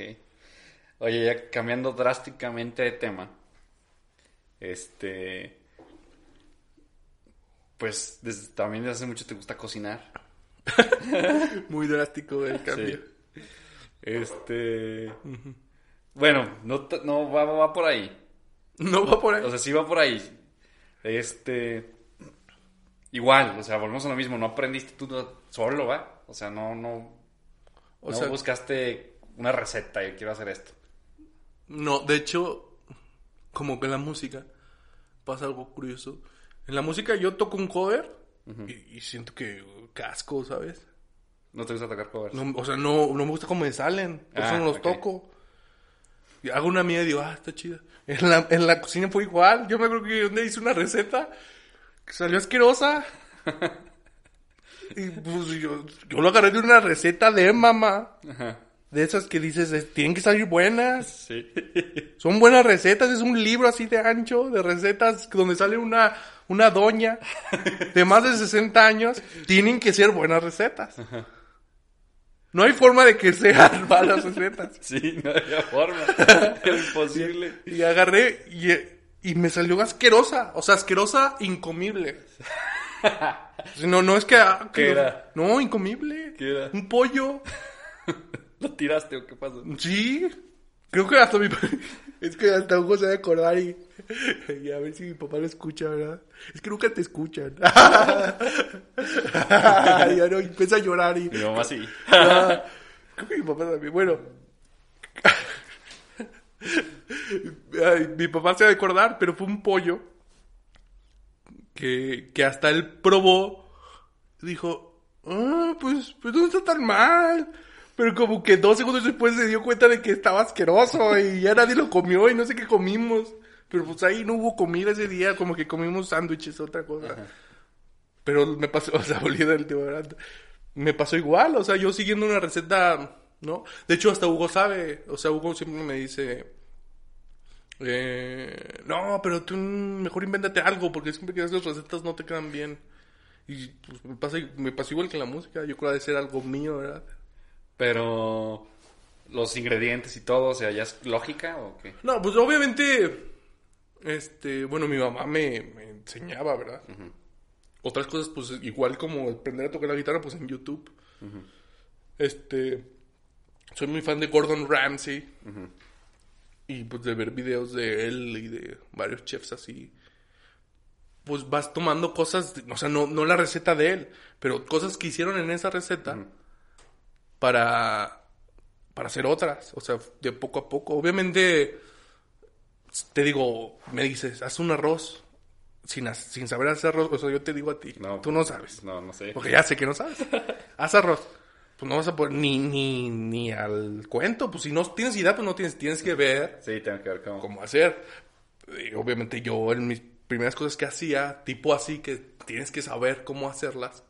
Oye, ya cambiando drásticamente de tema. Este. Pues desde- también desde hace mucho te gusta cocinar. *laughs* Muy drástico el cambio. Sí. Este. Bueno, no, no va, va por ahí. No va por ahí. O sea, sí va por ahí. Este. Igual, o sea, volvemos a lo mismo. No aprendiste tú solo, ¿va? O sea, no, no. O no sea- buscaste una receta y quiero hacer esto. No, de hecho, como que en la música pasa algo curioso. En la música yo toco un cover y, y siento que casco, ¿sabes? No te gusta tocar covers. No, o sea, no, no me gusta cómo me salen, por eso Ah, no los toco. Y hago una mía y digo, ah, está chida. En la, en la cocina fue igual. Yo me acuerdo que día hice una receta que salió asquerosa. *laughs* y pues yo, yo lo agarré de una receta de mamá. Ajá. De esas que dices, "Eh, tienen que salir buenas. Sí. Son buenas recetas, es un libro así de ancho de recetas donde sale una, una doña de más de 60 años. Tienen que ser buenas recetas. No hay forma de que sean *laughs* malas recetas. Sí, no había forma. *laughs* Era imposible. Y agarré y, y me salió asquerosa. O sea, asquerosa, incomible. No, no es que... ah, ¿Qué no- era? No, incomible. ¿Qué era? Un pollo. *laughs* ¿Lo tiraste o qué pasó? Sí, creo que hasta mi *laughs* es que hasta Hugo se va a acordar y, y a ver si mi papá lo escucha, ¿verdad? Es que nunca te escuchan. *laughs* ya no, empieza a llorar y Mi mamá sí. *laughs* Ah, creo que mi papá también. Bueno, Ay, mi papá se va a acordar, pero fue un pollo que, que hasta él probó. Dijo, ah, pues, pues no está tan mal. Pero como que dos segundos después se dio cuenta de que estaba asqueroso y ya nadie lo comió y no sé qué comimos. Pero pues ahí no hubo comida ese día, como que comimos sándwiches, otra cosa. Pero me pasó, *laughs* o sea, volviendo del tema, ¿verdad? me pasó igual, o sea, yo siguiendo una receta, ¿no? De hecho, hasta Hugo sabe, o sea, Hugo siempre me dice, eh, no, pero tú mejor invéntate algo, porque siempre que haces recetas no te quedan bien. Y pues, me, pasa, me pasó igual que la música, yo creo que de ser algo mío, ¿verdad? Pero los ingredientes y todo, o sea, ¿ya es lógica o qué? No, pues obviamente, este, bueno, mi mamá me, me enseñaba, ¿verdad? Otras cosas, pues igual como aprender a tocar la guitarra, pues en YouTube. Este, soy muy fan de Gordon Ramsay. Y pues de ver videos de él y de varios chefs así. Pues vas tomando cosas, o sea, no, no la receta de él, pero cosas que hicieron en esa receta para, para hacer otras. O sea, de poco a poco. Obviamente, te digo, me dices, haz un arroz. Sin, sin saber hacer arroz, o sea, yo te digo a ti, No, tú no sabes. No, no sé. Porque ya sé que no sabes. *laughs* Haz arroz. Pues no vas a poder ni, ni, ni al cuento. Pues si no tienes idea, pues no tienes, tienes que ver Sí, tengo que ver cómo. cómo hacer. Y obviamente yo en mis primeras cosas que hacía, tipo así, que tienes que saber cómo hacerlas.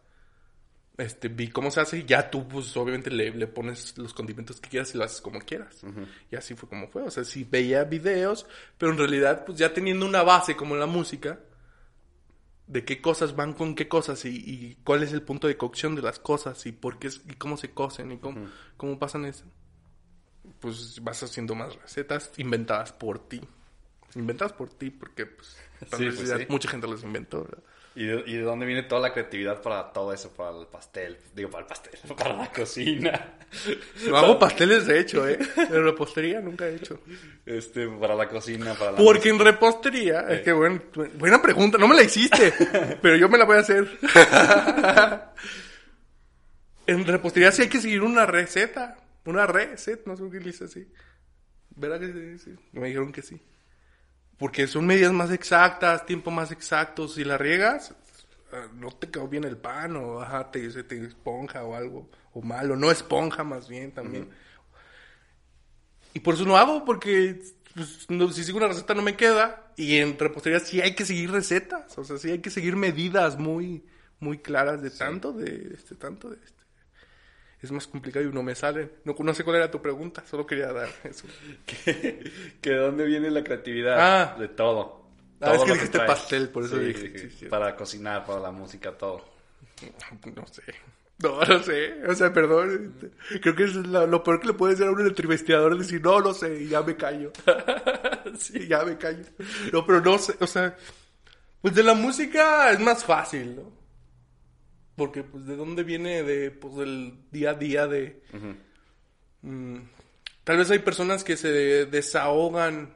Este, vi cómo se hace y ya tú, pues obviamente le, le pones los condimentos que quieras y lo haces como quieras. Y así fue como fue. O sea, sí veía videos, pero en realidad, pues ya teniendo una base como la música, de qué cosas van con qué cosas y, y cuál es el punto de cocción de las cosas y por qué y cómo se cocen y cómo, cómo pasan eso. Pues vas haciendo más recetas inventadas por ti. Inventadas por ti porque pues, Sí, pues sí. mucha gente las inventó. ¿verdad? ¿Y de, y de dónde viene toda la creatividad para todo eso? Para el pastel. Digo, para el pastel. *laughs* Para la cocina. No hago pasteles de hecho, ¿eh? De repostería nunca he hecho. Este, para la cocina, para la... Porque en repostería, es que buen- buena pregunta, no me la hiciste, *laughs* pero yo me la voy a hacer. *laughs* en repostería sí hay que seguir una receta, una receta, no sé qué le hice así. ¿Verdad que sí? Me dijeron que sí. Porque son medidas más exactas, tiempo más exacto. Si la riegas, eh, no te quedó bien el pan o ajá, te, se te esponja o algo. O malo, no esponja más bien también. Y por eso no hago, porque pues, no- si sigo una receta no me queda. Y en repostería sí hay que seguir recetas. O sea, sí hay que seguir medidas muy, muy claras de tanto, de este, tanto, de este. Es más complicado y no me sale. No, no sé cuál era tu pregunta, solo quería dar eso. *laughs* que, que de dónde viene la creatividad. Ah. De todo. Ah, Todo es que dijiste pastel, por eso Sí, dije, dije, sí, sí. Para cocinar, para la música, todo. No sé. No, no sé. O sea, perdón. Creo que es la- lo peor que le puede decir a un entrevistador es decir, no, lo sé, y ya me callo. *laughs* sí, ya me callo. No, pero no sé, o sea, pues de la música es más fácil, ¿no? Porque, pues, ¿de dónde viene? De, pues, del día a día de... Mm, tal vez hay personas que se desahogan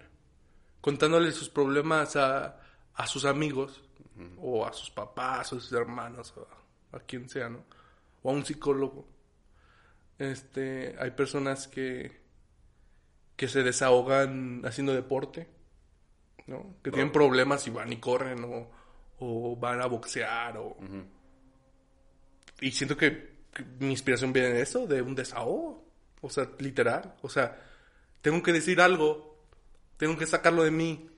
contándole sus problemas a, a sus amigos o a sus papás o a sus hermanos o a, a quien sea, ¿no? O a un psicólogo. Este, hay personas que que se desahogan haciendo deporte, ¿no? Que tienen problemas y van y corren o, o van a boxear o y siento que, que mi inspiración viene de eso, de un desahogo, o sea, literal, o sea, tengo que decir algo, tengo que sacarlo de mí.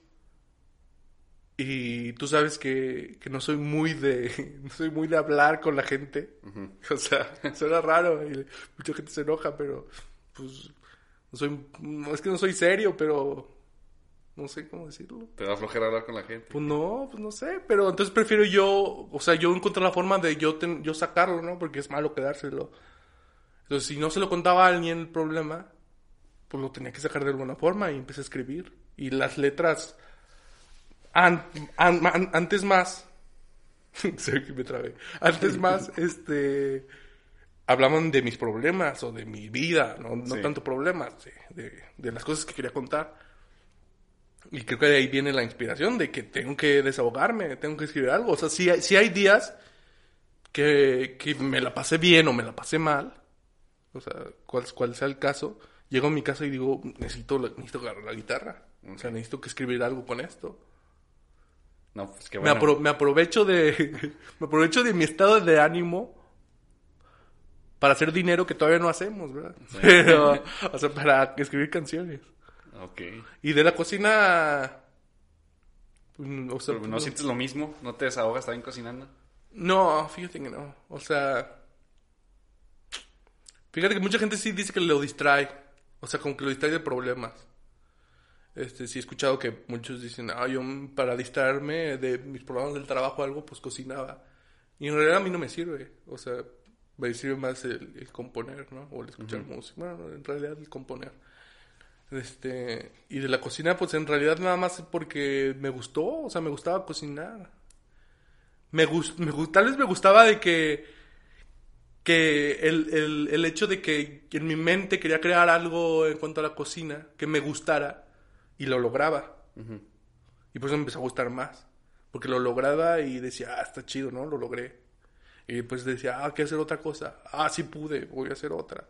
Y tú sabes que, que no soy muy de *laughs* no soy muy de hablar con la gente. *laughs* O sea, suena raro y mucha gente se enoja, pero pues no soy no, es que no soy serio, pero no sé cómo decirlo. Te da flojera hablar con la gente. Pues no, pues no sé, pero entonces prefiero yo, o sea, yo encontrar la forma de yo, ten- yo sacarlo, ¿no? Porque es malo quedárselo. Entonces, si no se lo contaba a alguien el problema, pues lo tenía que sacar de alguna forma y empecé a escribir. Y las letras, an- an- an- antes más, *laughs* sé que me trabé, antes más, *laughs* este, hablaban de mis problemas o de mi vida, no, no Sí. tanto problemas, de, de- de las cosas que quería contar. Y creo que de ahí viene la inspiración de que tengo que desahogarme, tengo que escribir algo. O sea, si hay, sí hay días que, que me la pasé bien o me la pasé mal, o sea, cual, cual sea el caso, llego a mi casa y digo, necesito, necesito agarrar la guitarra. O sea, necesito que escribir algo con esto. No, pues qué Me, bueno. apro- me aprovecho de *laughs* me aprovecho de mi estado de ánimo para hacer dinero que todavía no hacemos, ¿verdad? *laughs* Pero, o sea, para escribir canciones. Ok. Y de la cocina pues, o sea, Pero ¿No sientes lo mismo? ¿No te desahogas también cocinando? No, fíjate que no. O sea, Fíjate que mucha gente sí dice que lo distrae. O sea, como que lo distrae de problemas. Este, sí he escuchado que muchos dicen, ah, yo mm, para distraerme de mis problemas del trabajo o algo, pues cocinaba. Y en realidad a mí no me sirve. O sea, me sirve más el, el componer, ¿no? O el escuchar música. Bueno, en realidad el componer. Este, y de la cocina, pues en realidad nada más porque me gustó, o sea, me gustaba cocinar. Me, gust, me tal vez me gustaba de que, que el, el, el hecho de que en mi mente quería crear algo en cuanto a la cocina, que me gustara, y lo lograba. Y por eso me empezó a gustar más. Porque lo lograba y decía, ah, está chido, ¿no? Lo logré. Y pues decía, ah, que hacer otra cosa. Ah, sí pude, voy a hacer otra.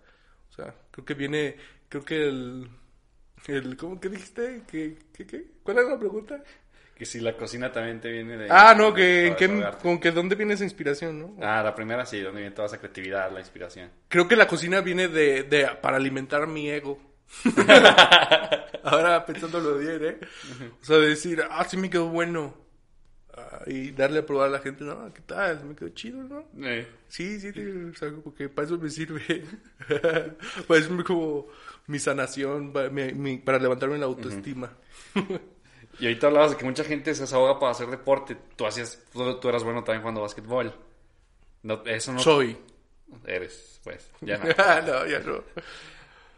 O sea, creo que viene, creo que el, el ¿cómo que dijiste? ¿Qué, qué, qué? ¿Cuál era la pregunta? Que si la cocina también te viene de... Ah, no, que, desahogarte. con que dónde viene esa inspiración, ¿no? Ah, la primera sí, donde viene toda esa creatividad, la inspiración. Creo que la cocina viene de, de para alimentar mi ego. *laughs* Ahora pensándolo bien, ¿eh? O sea, decir, ah, sí me quedó bueno. Ah, y darle a probar a la gente, no, ¿qué tal? Me quedó chido, ¿no? Eh, Sí, sí, sí, o sea, porque para eso me sirve. *laughs* para eso es como mi sanación, para, mi- mi- para levantarme la autoestima. Y ahorita hablabas de que mucha gente se desahoga para hacer deporte. Tú hacías, tú, tú eras bueno también jugando básquetbol. No, eso no Soy. eres, pues, ya *laughs* no. no, ya no.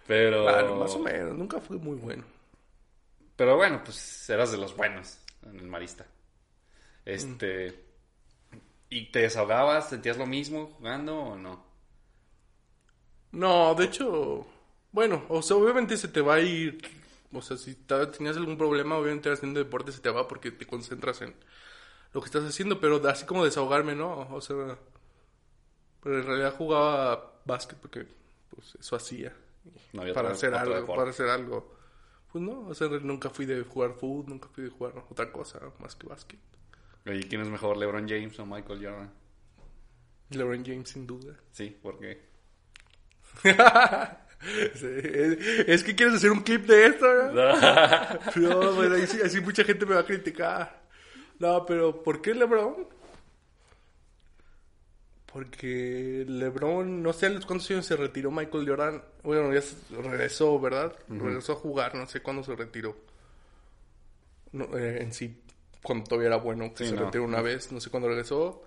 Pero, Bueno, más o menos, nunca fui muy bueno. pero bueno, pues eras de los buenos en el marista. Este, ¿y te desahogabas? ¿Sentías lo mismo jugando o no? No, de hecho, bueno, o sea, obviamente se te va a ir, o sea, si tenías algún problema, obviamente haciendo deporte se te va porque te concentras en lo que estás haciendo, pero así como desahogarme, ¿no? O sea, pero en realidad jugaba básquet porque, pues, eso hacía. No para otro- hacer otro algo, deporte. para hacer algo. Pues no, o sea, nunca fui de jugar fútbol, nunca fui de jugar otra cosa más que básquet. ¿Y quién es mejor, LeBron James o Michael Jordan? LeBron James, sin duda. Sí, porque Sí, *laughs* *laughs* es, que quieres hacer un clip de esto, ¿no? *laughs* No, pues ahí sí, así mucha gente me va a criticar. No, pero ¿por qué LeBron? Porque LeBron, no sé a los cuántos años se retiró Michael Jordan. Bueno, ya regresó, ¿verdad? Regresó a jugar, no sé cuándo se retiró. No, eh, en sí, cuando todavía era bueno, que Sí, se no. retiró una vez, no sé cuándo regresó.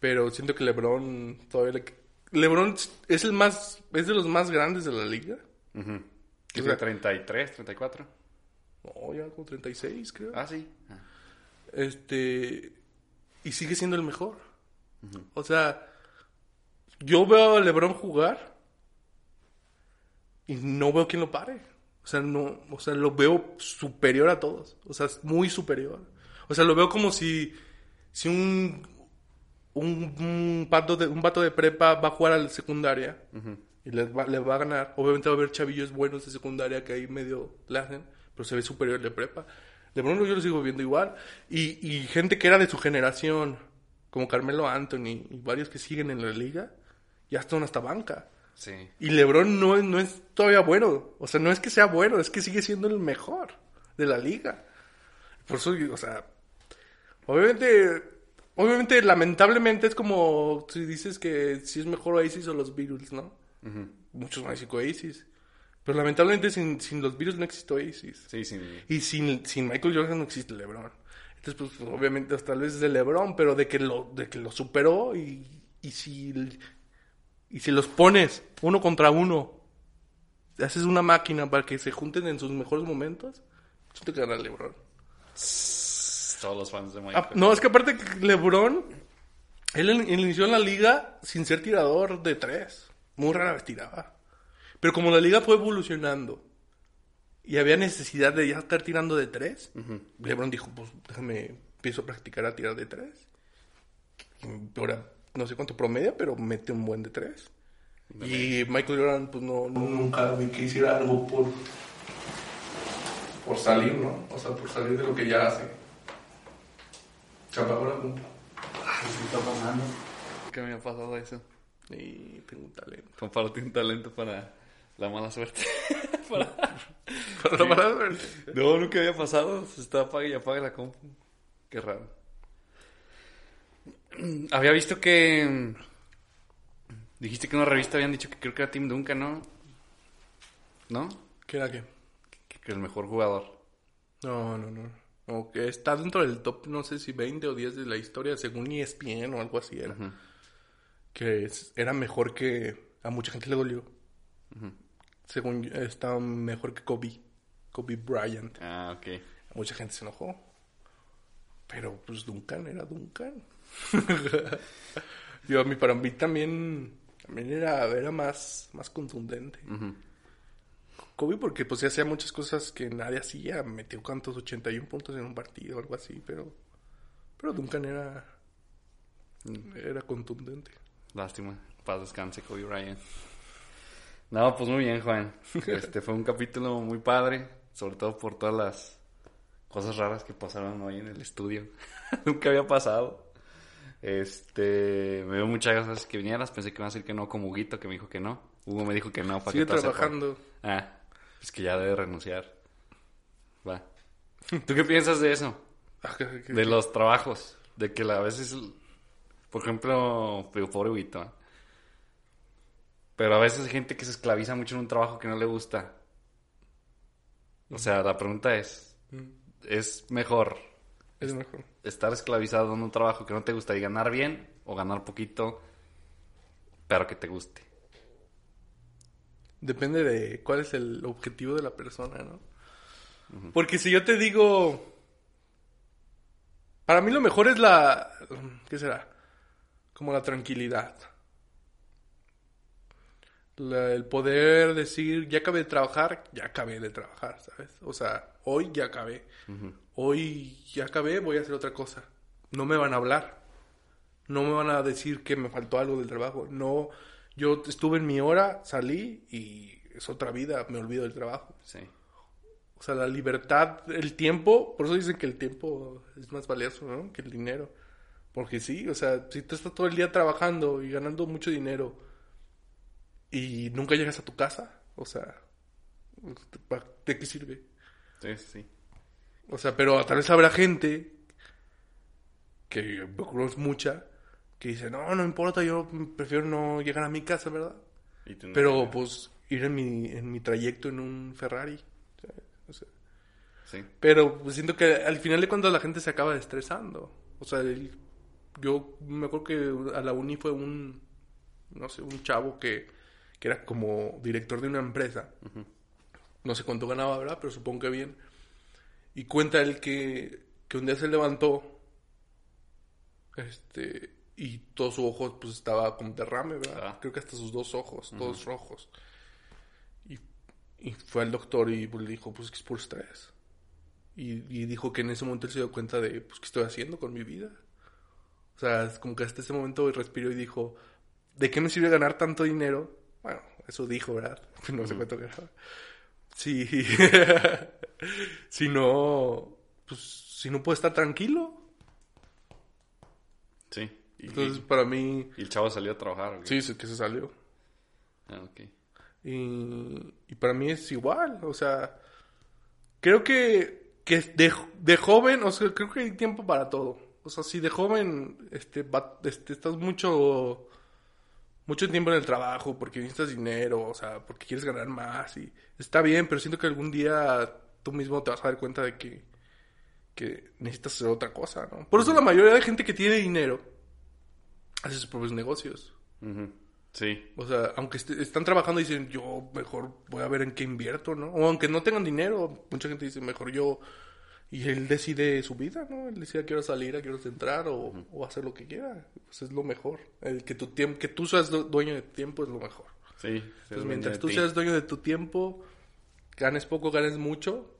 Pero siento que LeBron todavía le... LeBron es el más, es de los más grandes de la liga. Ujú. ¿Qué O sea- tiene, 33, 34? No, ya como 36, creo. Ah, sí. Ah. Este. Y sigue siendo el mejor. O sea, yo veo a LeBron jugar y no veo quién lo pare. O sea, no, o sea, lo veo superior a todos. O sea, es muy superior. O sea, lo veo como si, si un, un, un, vato de, un vato de prepa va a jugar a la secundaria y le va, a ganar. Obviamente va a haber chavillos buenos de secundaria que ahí medio la hacen, pero se ve superior de prepa. LeBron yo lo sigo viendo igual. Y, y gente que era de su generación, como Carmelo Anthony y varios que siguen en la liga, ya están hasta banca. Sí. Y LeBron no, no es todavía bueno. O sea, no es que sea bueno, es que sigue siendo el mejor de la liga. Por eso, o sea, obviamente, obviamente, lamentablemente es como si dices que si es mejor Oasis o los Beatles, ¿no? Muchos van a decir que Oasis. Pero lamentablemente sin, sin los Beatles no existe Oasis. Sí, sí. Y sin, sin Michael Jordan no existe LeBron. Entonces, pues, obviamente, tal vez es de LeBron, pero de que lo, de que lo superó y, y si, y si los pones uno contra uno, haces una máquina para que se junten en sus mejores momentos, siento que gana LeBron. Todos los fans de Michael. Ah, no, es que aparte que LeBron, él, in- él inició en la liga sin ser tirador de tres. Muy rara vez tiraba. Pero como la liga fue evolucionando y había necesidad de ya estar tirando de tres, LeBron dijo, pues déjame, empiezo a practicar a tirar de tres. Y ahora, no sé cuánto promedia, pero mete un buen de tres. Y Michael Jordan, pues no, no- nunca vi que hiciera algo por, por salir, ¿no? O sea, por salir de lo que ya hace. Se apagó la compu. ¿Qué está pasando? ¿Qué me ha pasado eso? Y tengo un talento. Comparte un talento para la mala suerte. *laughs* Para- Para la mala suerte. No, nunca había pasado. Se está apaga y apaga la compu. Qué raro. *clears throat* Había visto que Dijiste que en una revista habían dicho que creo que era Tim Duncan, ¿no? ¿No? ¿Qué era qué? Que, que el mejor jugador. No, no, no. O que está dentro del top, no sé si 20 o 10 de la historia, según ESPN o algo así era. Ujú. Que es- era mejor que... A mucha gente le dolió. Según yo, estaba mejor que Kobe. Kobe Bryant. Ah, ok. Mucha gente se enojó. Pero pues Duncan era Duncan. *laughs* Yo, a mí, para mí también, también era, era más, más contundente. Ujú. Kobe porque pues sí hacía muchas cosas que nadie hacía. Metió cuantos 81 puntos en un partido o algo así, pero pero Duncan era era contundente. Lástima. Paz descanse, Kobe Bryant. No, pues muy bien, Juan. *laughs* Este fue un capítulo muy padre, sobre todo por todas las cosas raras que pasaron hoy en el estudio. *laughs* Nunca había pasado. Este, me dio muchas gracias que vinieras. Pensé que iba a decir que no, como Huguito, que me dijo que no. Hugo me dijo que no, para Sigue que trabajando. Ah, es que ya debe renunciar. Va. *laughs* ¿Tú qué piensas de eso? Ah, De los trabajos. De que a veces, por ejemplo, pobre Huguito. ¿eh? Pero a veces hay gente que se esclaviza mucho en un trabajo que no le gusta. O sea, la pregunta es, ¿es mejor Es mejor. estar esclavizado en un trabajo que no te gusta y ganar bien o ganar poquito, pero que te guste? Depende de cuál es el objetivo de la persona, ¿no? Porque si yo te digo... Para mí lo mejor es la... ¿Qué será? Como la tranquilidad. La- el poder decir, ya acabé de trabajar, ya acabé de trabajar, ¿sabes? O sea, hoy ya acabé. Hoy ya acabé, voy a hacer otra cosa. No me van a hablar. No me van a decir que me faltó algo del trabajo. No, yo estuve en mi hora, salí y es otra vida, me olvido del trabajo. Sí. O sea, la libertad, el tiempo, por eso dicen que el tiempo es más valioso, ¿no? Que el dinero. Porque sí, o sea, si tú estás todo el día trabajando y ganando mucho dinero y nunca llegas a tu casa, o sea, ¿pa- ¿de qué sirve? Sí, sí. O sea, pero tal vez habrá gente, que es mucha, que dice, no, no importa, yo prefiero no llegar a mi casa, ¿verdad? Y tú no- Pero pues ir en mi, en mi trayecto en un Ferrari. ¿sabes? O sea, Sí. pero pues, siento que al final de cuentas la gente se acaba estresando. O sea, el- yo me acuerdo que a la uni fue un, no sé, un chavo que, que era como director de una empresa. No sé cuánto ganaba, ¿verdad? Pero supongo que bien. Y cuenta él que, que un día se levantó este y todo su ojo pues estaba con derrame, ¿verdad? Ah. Creo que hasta sus dos ojos, todos rojos. Y, y fue al doctor y pues, le dijo, pues que es por estrés. Y, y dijo que en ese momento él se dio cuenta de, pues, ¿qué estoy haciendo con mi vida? O sea, es como que hasta ese momento respiró y dijo, ¿de qué me sirve ganar tanto dinero? Bueno, eso dijo, ¿verdad? *laughs* No sé cuánto ganaba. Sí. *laughs* si no, pues, si no puedo estar tranquilo. Sí. Y, Entonces, para mí, y el chavo salió a trabajar. ¿o qué? sí, sí que se salió. Ah, ok. Y, y para mí es igual, o sea, creo que, que de, de joven, o sea, creo que hay tiempo para todo. O sea, si de joven este, va- este, estás mucho, mucho tiempo en el trabajo porque necesitas dinero, o sea, porque quieres ganar más y está bien, pero siento que algún día tú mismo te vas a dar cuenta de que, que necesitas hacer otra cosa, ¿no? Por eso la mayoría de gente que tiene dinero hace sus propios negocios. Sí. O sea, aunque est- están trabajando y dicen, yo mejor voy a ver en qué invierto, ¿no? O aunque no tengan dinero, mucha gente dice, mejor yo... Y él decide su vida, ¿no? Él decide a qué hora salir, a qué hora entrar o, o hacer lo que quiera. Pues es lo mejor. El que tu tiempo, que tú seas du- dueño de tu tiempo es lo mejor. Sí. Pues mientras tú seas dueño de tu tiempo, ganes poco, ganes mucho,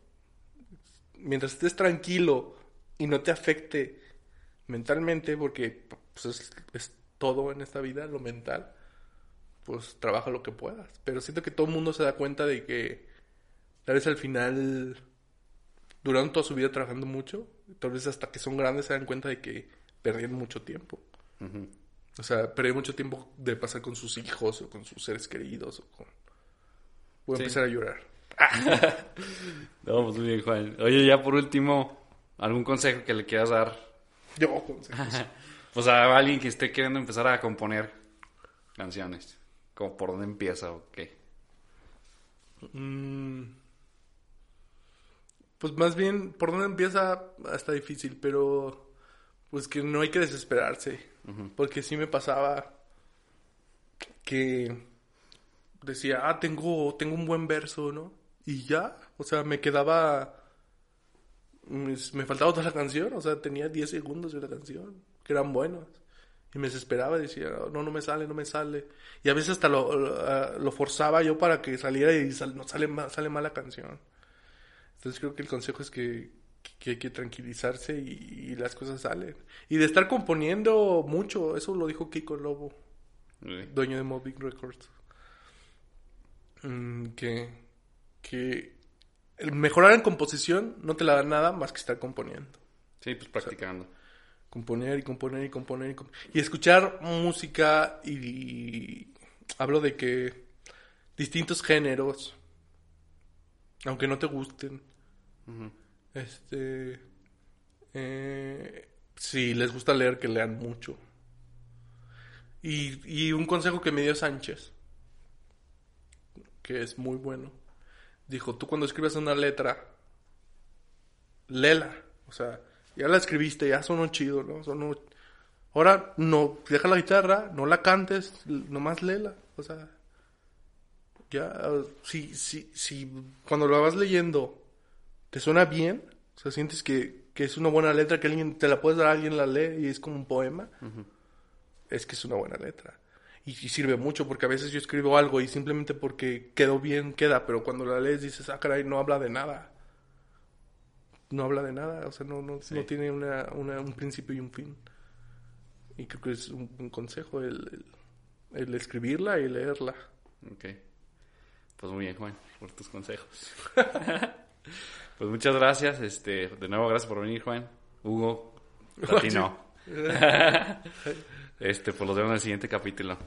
mientras estés tranquilo y no te afecte mentalmente, porque pues, es, es todo en esta vida, lo mental, pues trabaja lo que puedas. Pero siento que todo el mundo se da cuenta de que tal vez al final, duraron toda su vida trabajando mucho, tal vez hasta que son grandes se dan cuenta de que perdieron mucho tiempo. O sea, perdí mucho tiempo de pasar con sus hijos o con sus seres queridos o con... Voy a Sí. empezar a llorar. *laughs* No, pues muy bien, Juan. Oye, ya por último, ¿algún consejo que le quieras dar? Yo, consejos. *laughs* Pues a alguien que esté queriendo empezar a componer canciones? ¿Cómo por dónde empieza o qué? Mm. Pues más bien, por dónde empieza está difícil, pero pues que no hay que desesperarse. Porque sí me pasaba que decía, ah, tengo, tengo un buen verso, ¿no? Y ya, o sea, me quedaba... Me faltaba toda la canción, o sea, tenía 10 segundos de la canción, eran buenos. Y me desesperaba, decía, no, no me sale, no me sale. Y a veces hasta lo, lo, forzaba yo para que saliera y no sale mal, sale mal la canción. Entonces creo que el consejo es que, que hay que tranquilizarse y, las cosas salen. Y de estar componiendo mucho, eso lo dijo Kiko Lobo, dueño de Moby Records. Mm, que, que el mejorar en composición no te la da nada más que estar componiendo. Sí, pues practicando. Componer y componer y componer y, escuchar música y, hablo de que distintos géneros, aunque no te gusten, este, eh, si les gusta leer, que lean mucho. Y, y un consejo que me dio Sánchez que es muy bueno, dijo, tú cuando escribes una letra, léela. O sea, ya la escribiste, ya sonó chido, ¿no? Sonó... Ahora, no, deja la guitarra, no la cantes, nomás léela. O sea, ya, si, si, si cuando lo vas leyendo te suena bien, o sea, sientes que, que es una buena letra, que alguien te la puedes dar a alguien la lee y es como un poema, es que es una buena letra y, sirve mucho porque a veces yo escribo algo y simplemente porque quedó bien queda, pero cuando la lees dices, ah, caray, no habla de nada. No habla de nada, o sea, no, no, no tiene una, una, un principio y un fin. Y creo que es un, consejo el, el, escribirla y leerla. Ok. Pues muy bien, Juan, por tus consejos. *laughs* pues muchas gracias. Este, de nuevo, gracias por venir, Juan. Hugo, a ti no. *laughs* *laughs* Este, pues los vemos en el siguiente capítulo.